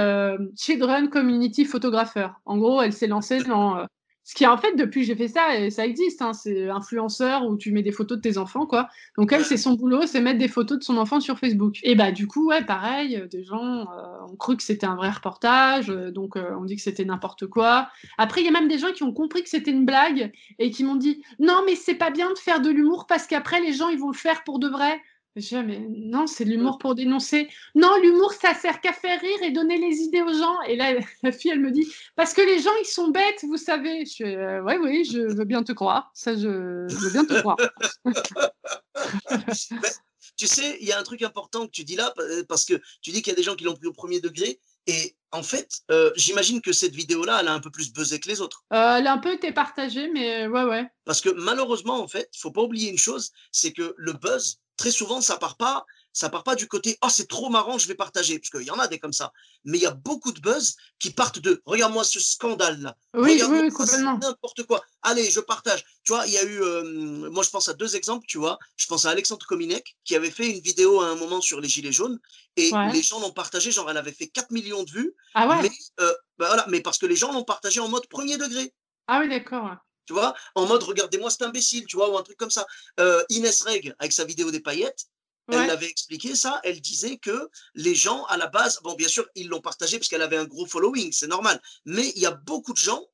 Children Community Photographer. En gros, elle s'est lancée dans ce qui en fait, depuis que j'ai fait ça, et ça existe, hein, c'est influenceur où tu mets des photos de tes enfants, quoi. Donc elle, c'est son boulot, c'est mettre des photos de son enfant sur Facebook. Et bah du coup, ouais, pareil, euh, des gens euh, ont cru que c'était un vrai reportage, euh, donc on dit que c'était n'importe quoi. Après, il y a même des gens qui ont compris que c'était une blague et qui m'ont dit non, mais c'est pas bien de faire de l'humour parce qu'après les gens ils vont le faire pour de vrai. Je mais non, c'est de l'humour pour dénoncer. Non, l'humour, ça sert qu'à faire rire et donner les idées aux gens. Et là, la fille, elle me dit, parce que les gens, ils sont bêtes, vous savez. Je euh, oui, oui, je veux bien te croire. Ça, je, veux bien te croire. tu sais, il y a un truc important que tu dis là, parce que tu dis qu'il y a des gens qui l'ont pris au premier degré. Et en fait, euh, j'imagine que cette vidéo-là, elle a un peu plus buzzé que les autres. Euh, elle a un peu été partagée, mais ouais, ouais. Parce que malheureusement, en fait, il faut pas oublier une chose, c'est que le buzz, très souvent, ça part pas, ça part pas du côté oh c'est trop marrant, je vais partager, parce qu'il y en a des comme ça. Mais il y a beaucoup de buzz qui partent de regarde-moi ce scandale là, oui, oui, complètement, n'importe quoi. Allez, je partage. Tu vois, il y a eu, euh, moi je pense à deux exemples, tu vois. Je pense à Alexandre Kominek qui avait fait une vidéo à un moment sur les gilets jaunes et les gens l'ont partagé, genre elle avait fait 4 millions de vues. Ah ouais? Mais euh, bah voilà, mais parce que les gens l'ont partagé en mode premier degré. Ah oui, d'accord tu vois, en mode regardez-moi cet imbécile, tu vois, ou un truc comme ça. Euh, Inès Reg, avec sa vidéo des paillettes, elle avait expliqué ça, elle disait que les gens, à la base, bon, bien sûr, ils l'ont partagé parce qu'elle avait un gros following, c'est normal, mais il y a beaucoup de gens,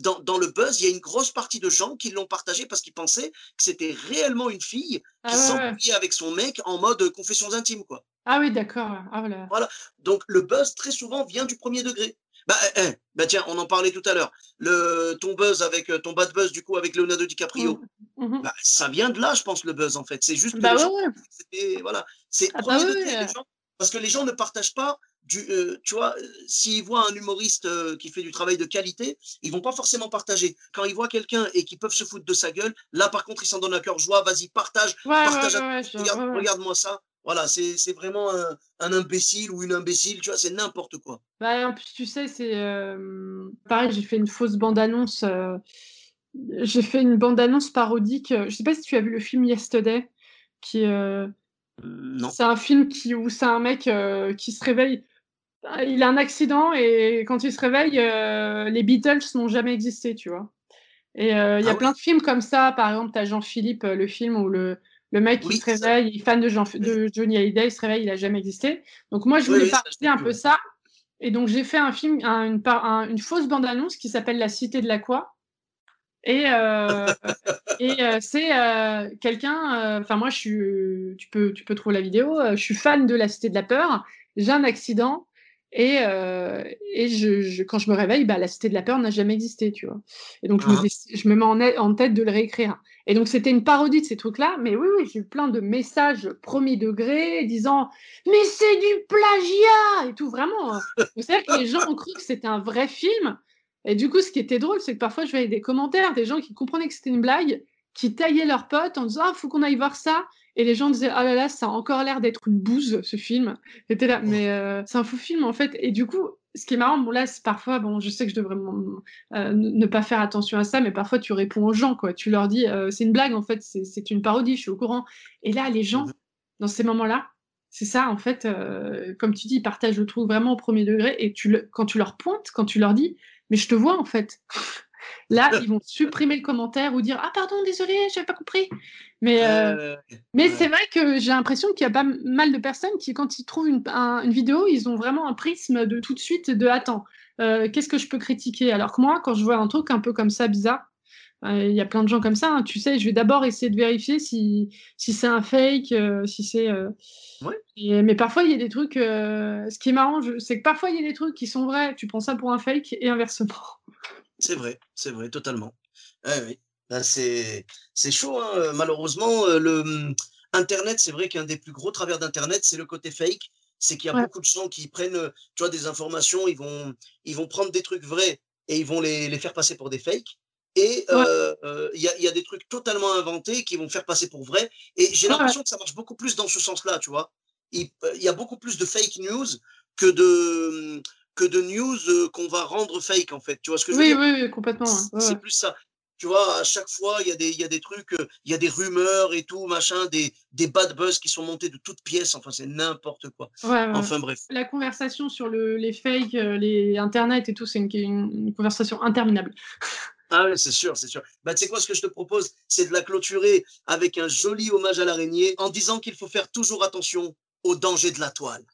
dans, dans, le buzz, il y a une grosse partie de gens qui l'ont partagé parce qu'ils pensaient que c'était réellement une fille qui ah avec son mec en mode confessions intimes, quoi. Ah oui, d'accord. Ah, voilà. voilà. Donc le buzz, très souvent, vient du premier degré. Bah, eh, eh, bah, tiens, on en parlait tout à l'heure. Le ton buzz avec euh, ton bad buzz du coup avec Leonardo DiCaprio. Mmh, mmh. Bah, ça vient de là, je pense, le buzz en fait. C'est juste que bah, les gens, voilà, c'est ah, parce que les gens ne partagent pas du, euh, tu vois, euh, s'ils voient un humoriste qui fait du travail de qualité, ils vont pas forcément partager. Quand ils voient quelqu'un et qu'ils peuvent se foutre de sa gueule, là par contre ils s'en donnent à cœur joie. Vas-y, partage, partage. regarde-moi ça. Voilà, c'est vraiment un, imbécile ou une imbécile, tu vois, c'est n'importe quoi. Bah, en plus, tu sais, c'est euh, pareil, j'ai fait une fausse bande-annonce. Euh, j'ai fait une bande-annonce parodique. Euh, je sais pas si tu as vu le film Yesterday, qui. C'est un film qui, où c'est un mec qui se réveille. Il a un accident et quand il se réveille, les Beatles n'ont jamais existé, tu vois. Et il y a ah plein de films comme ça. Par exemple, tu as Jean-Philippe, le film où le, Le mec qui se réveille, il est fan de, de, Johnny Hallyday, il se réveille, il n'a jamais existé. Donc moi, je voulais partager un peu ça. Et donc j'ai fait un film, une, une, fausse bande-annonce qui s'appelle La Cité de l'Aqua. Et, euh, et euh, c'est euh, quelqu'un, enfin moi je suis, tu peux, tu peux trouver la vidéo, je suis fan de La Cité de la Peur, j'ai un accident et, et je, quand je me réveille, bah, La Cité de la Peur n'a jamais existé, tu vois. Et donc je, me, ah. je me mets en, en, tête de le réécrire. Et donc c'était une parodie de ces trucs-là, mais oui, oui, j'ai eu plein de messages premier degré disant mais c'est du plagiat et tout, vraiment. C'est-à-dire que les gens ont cru que c'était un vrai film. Et du coup, ce qui était drôle, c'est que parfois, je voyais des commentaires des gens qui comprenaient que c'était une blague, qui taillaient leurs potes en disant Ah, faut qu'on aille voir ça. Et les gens disaient Ah là là, ça a encore l'air d'être une bouse, ce film. C'était là, mais euh, c'est un faux film, en fait. Et du coup, ce qui est marrant, bon, là, c'est parfois, bon, je sais que je devrais euh, ne pas faire attention à ça, mais parfois, tu réponds aux gens, quoi. Tu leur dis euh, C'est une blague, en fait, c'est une parodie, je suis au courant. Et là, les gens, mmh dans ces moments-là, c'est ça, en fait, comme tu dis, ils partagent le truc vraiment au premier degré. Et tu le, quand tu leur pointes, quand tu leur dis mais je te vois en fait. Là, ils vont supprimer le commentaire ou dire Ah, pardon, désolé, j'avais pas compris. Mais, euh, mais c'est vrai que j'ai l'impression qu'il y a pas mal de personnes qui, quand ils trouvent une, une, vidéo, ils ont vraiment un prisme de tout de suite de Attends, euh, qu'est-ce que je peux critiquer? Alors que moi, quand je vois un truc un peu comme ça, bizarre, euh, il y a plein de gens comme ça, hein, tu sais, je vais d'abord essayer de vérifier si, si c'est un fake, si c'est. mais parfois, il y a des trucs. ce qui est marrant, c'est que parfois, il y a des trucs qui sont vrais, tu prends ça pour un fake et inversement. C'est vrai, c'est vrai, totalement. oui. Ben, c'est chaud, hein. malheureusement. Le, hum, Internet, c'est vrai qu'un des plus gros travers d'Internet, c'est le côté fake. C'est qu'il y a beaucoup de gens qui prennent tu vois, des informations, ils vont, ils vont prendre des trucs vrais et ils vont les, les faire passer pour des fakes. Et il y, a, y, a, des trucs totalement inventés qui vont faire passer pour vrai. Et j'ai l'impression que ça marche beaucoup plus dans ce sens-là, tu vois. Il, y a beaucoup plus de fake news que de, que de news qu'on va rendre fake, en fait. Tu vois ce que je veux dire? Oui, oui, complètement. C'est plus ça. Tu vois, à chaque fois, il y, a des, y a des trucs, il y a des rumeurs et tout, machin, des, des bad buzz qui sont montés de toutes pièces. Enfin, c'est n'importe quoi. enfin, bref. La conversation sur le, les fakes, les Internet et tout, c'est une, une conversation interminable. Ah oui, c'est sûr, c'est sûr. Bah, tu sais quoi, ce que je te propose, c'est de la clôturer avec un joli hommage à l'araignée en disant qu'il faut faire toujours attention aux dangers de la toile.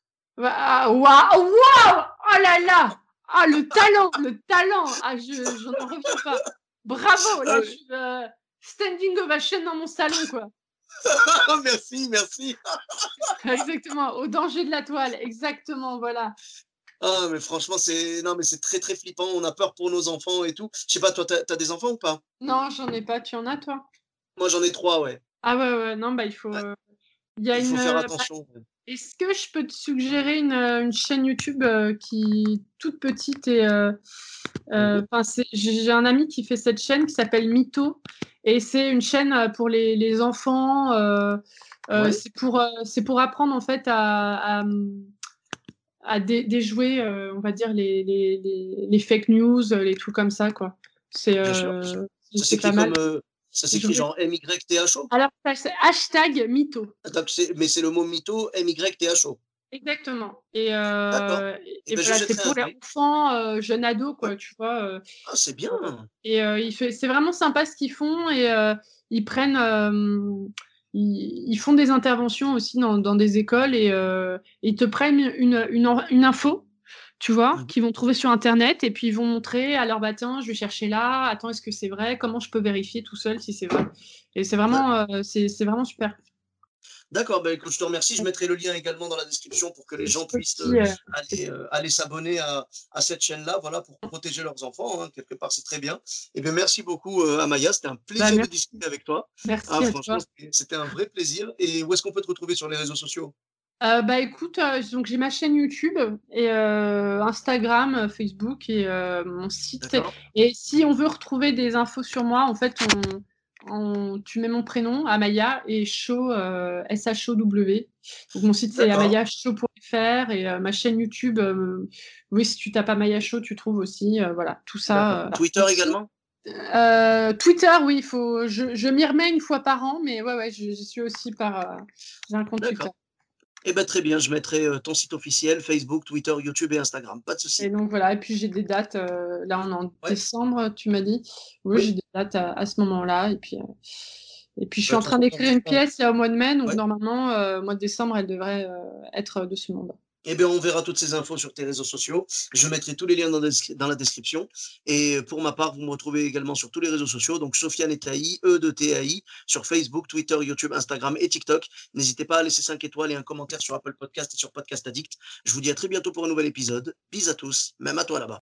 Waouh, waouh, oh là là, ah le talent, le talent, ah je n'en reviens pas. Bravo, là, ah je suis euh, standing ovation dans mon salon, quoi. merci, merci. exactement, au danger de la toile, exactement, voilà. Ah, mais franchement, c'est non, mais c'est très très flippant. On a peur pour nos enfants et tout. Je sais pas, toi, t'as as des enfants ou pas? Non, j'en ai pas. Tu en as, toi? Moi, j'en ai trois, ouais. Ah ouais, ouais. Non, bah il faut. Euh, il y a il faut faire euh, attention. Est-ce que je peux te suggérer une, euh, une chaîne YouTube qui est toute petite et mmh j'ai un ami qui fait cette chaîne qui s'appelle Mytho et c'est une chaîne pour les, les enfants. C'est pour c'est pour apprendre en fait à, à à déjouer, euh, on va dire, les, les, les, fake news, les trucs comme ça, quoi. C'est euh, pas mal. Comme, euh, ça s'écrit genre M-Y-T-H-O Alors, c'est hashtag mytho. mais c'est le mot mytho, M-Y-T-H-O. Exactement. Et, euh, et, ben, voilà, c'est pour les enfants, euh, jeunes ados, quoi, tu vois. ah, c'est bien. Et fait, c'est vraiment sympa ce qu'ils font et ils prennent ils, font des interventions aussi dans, des écoles et euh, ils te prennent une, une, info, tu vois, mmh. qu'ils vont trouver sur Internet et puis ils vont montrer alors bah tiens, je vais chercher là, attends, est-ce que c'est vrai? Comment je peux vérifier tout seul si c'est vrai? Et c'est vraiment, euh, c'est vraiment super. D'accord, ben écoute, je te remercie. Je mettrai le lien également dans la description pour que les gens puissent euh, euh, aller, s'abonner à, cette chaîne-là, voilà, pour protéger leurs enfants. Hein, quelque part, c'est très bien. Et eh bien, merci beaucoup, euh, Amaya. C'était un plaisir bah, de discuter avec toi. Merci. Ah, franchement, c'était un vrai plaisir. Et où est-ce qu'on peut te retrouver sur les réseaux sociaux? Bah écoute, donc j'ai ma chaîne YouTube et Instagram, Facebook et mon site. Et si on veut retrouver des infos sur moi, en fait, on, tu mets mon prénom, Amaya, et Show, euh, S-H-O-W. Donc mon site c'est amayashow.fr et euh, ma chaîne YouTube, euh, oui, si tu tapes Amaya Show, tu trouves aussi. voilà, tout ça. Twitter également? Twitter, oui, il faut. Je, je m'y remets une fois par an, mais ouais, ouais, je, suis aussi par. j'ai un compte Twitter. Eh bien, très bien, je mettrai ton site officiel, Facebook, Twitter, YouTube et Instagram. Pas de souci. Et donc voilà, et puis j'ai des dates. là, on est en décembre, tu m'as dit. Oui, j'ai des dates à, ce moment-là. Et puis, Et puis, je suis en train d'écrire une pièce il y a au mois de mai, donc normalement, euh, au mois de décembre, elle devrait euh, être de ce monde. Eh bien, on verra toutes ces infos sur tes réseaux sociaux. Je mettrai tous les liens dans, la description. Et pour ma part, vous me retrouvez également sur tous les réseaux sociaux. Donc, Sofiane Etaï, E de TAI, sur Facebook, Twitter, YouTube, Instagram et TikTok. N'hésitez pas à laisser 5 étoiles et un commentaire sur Apple Podcast et sur Podcast Addict. Je vous dis à très bientôt pour un nouvel épisode. Bis à tous, même à toi là-bas.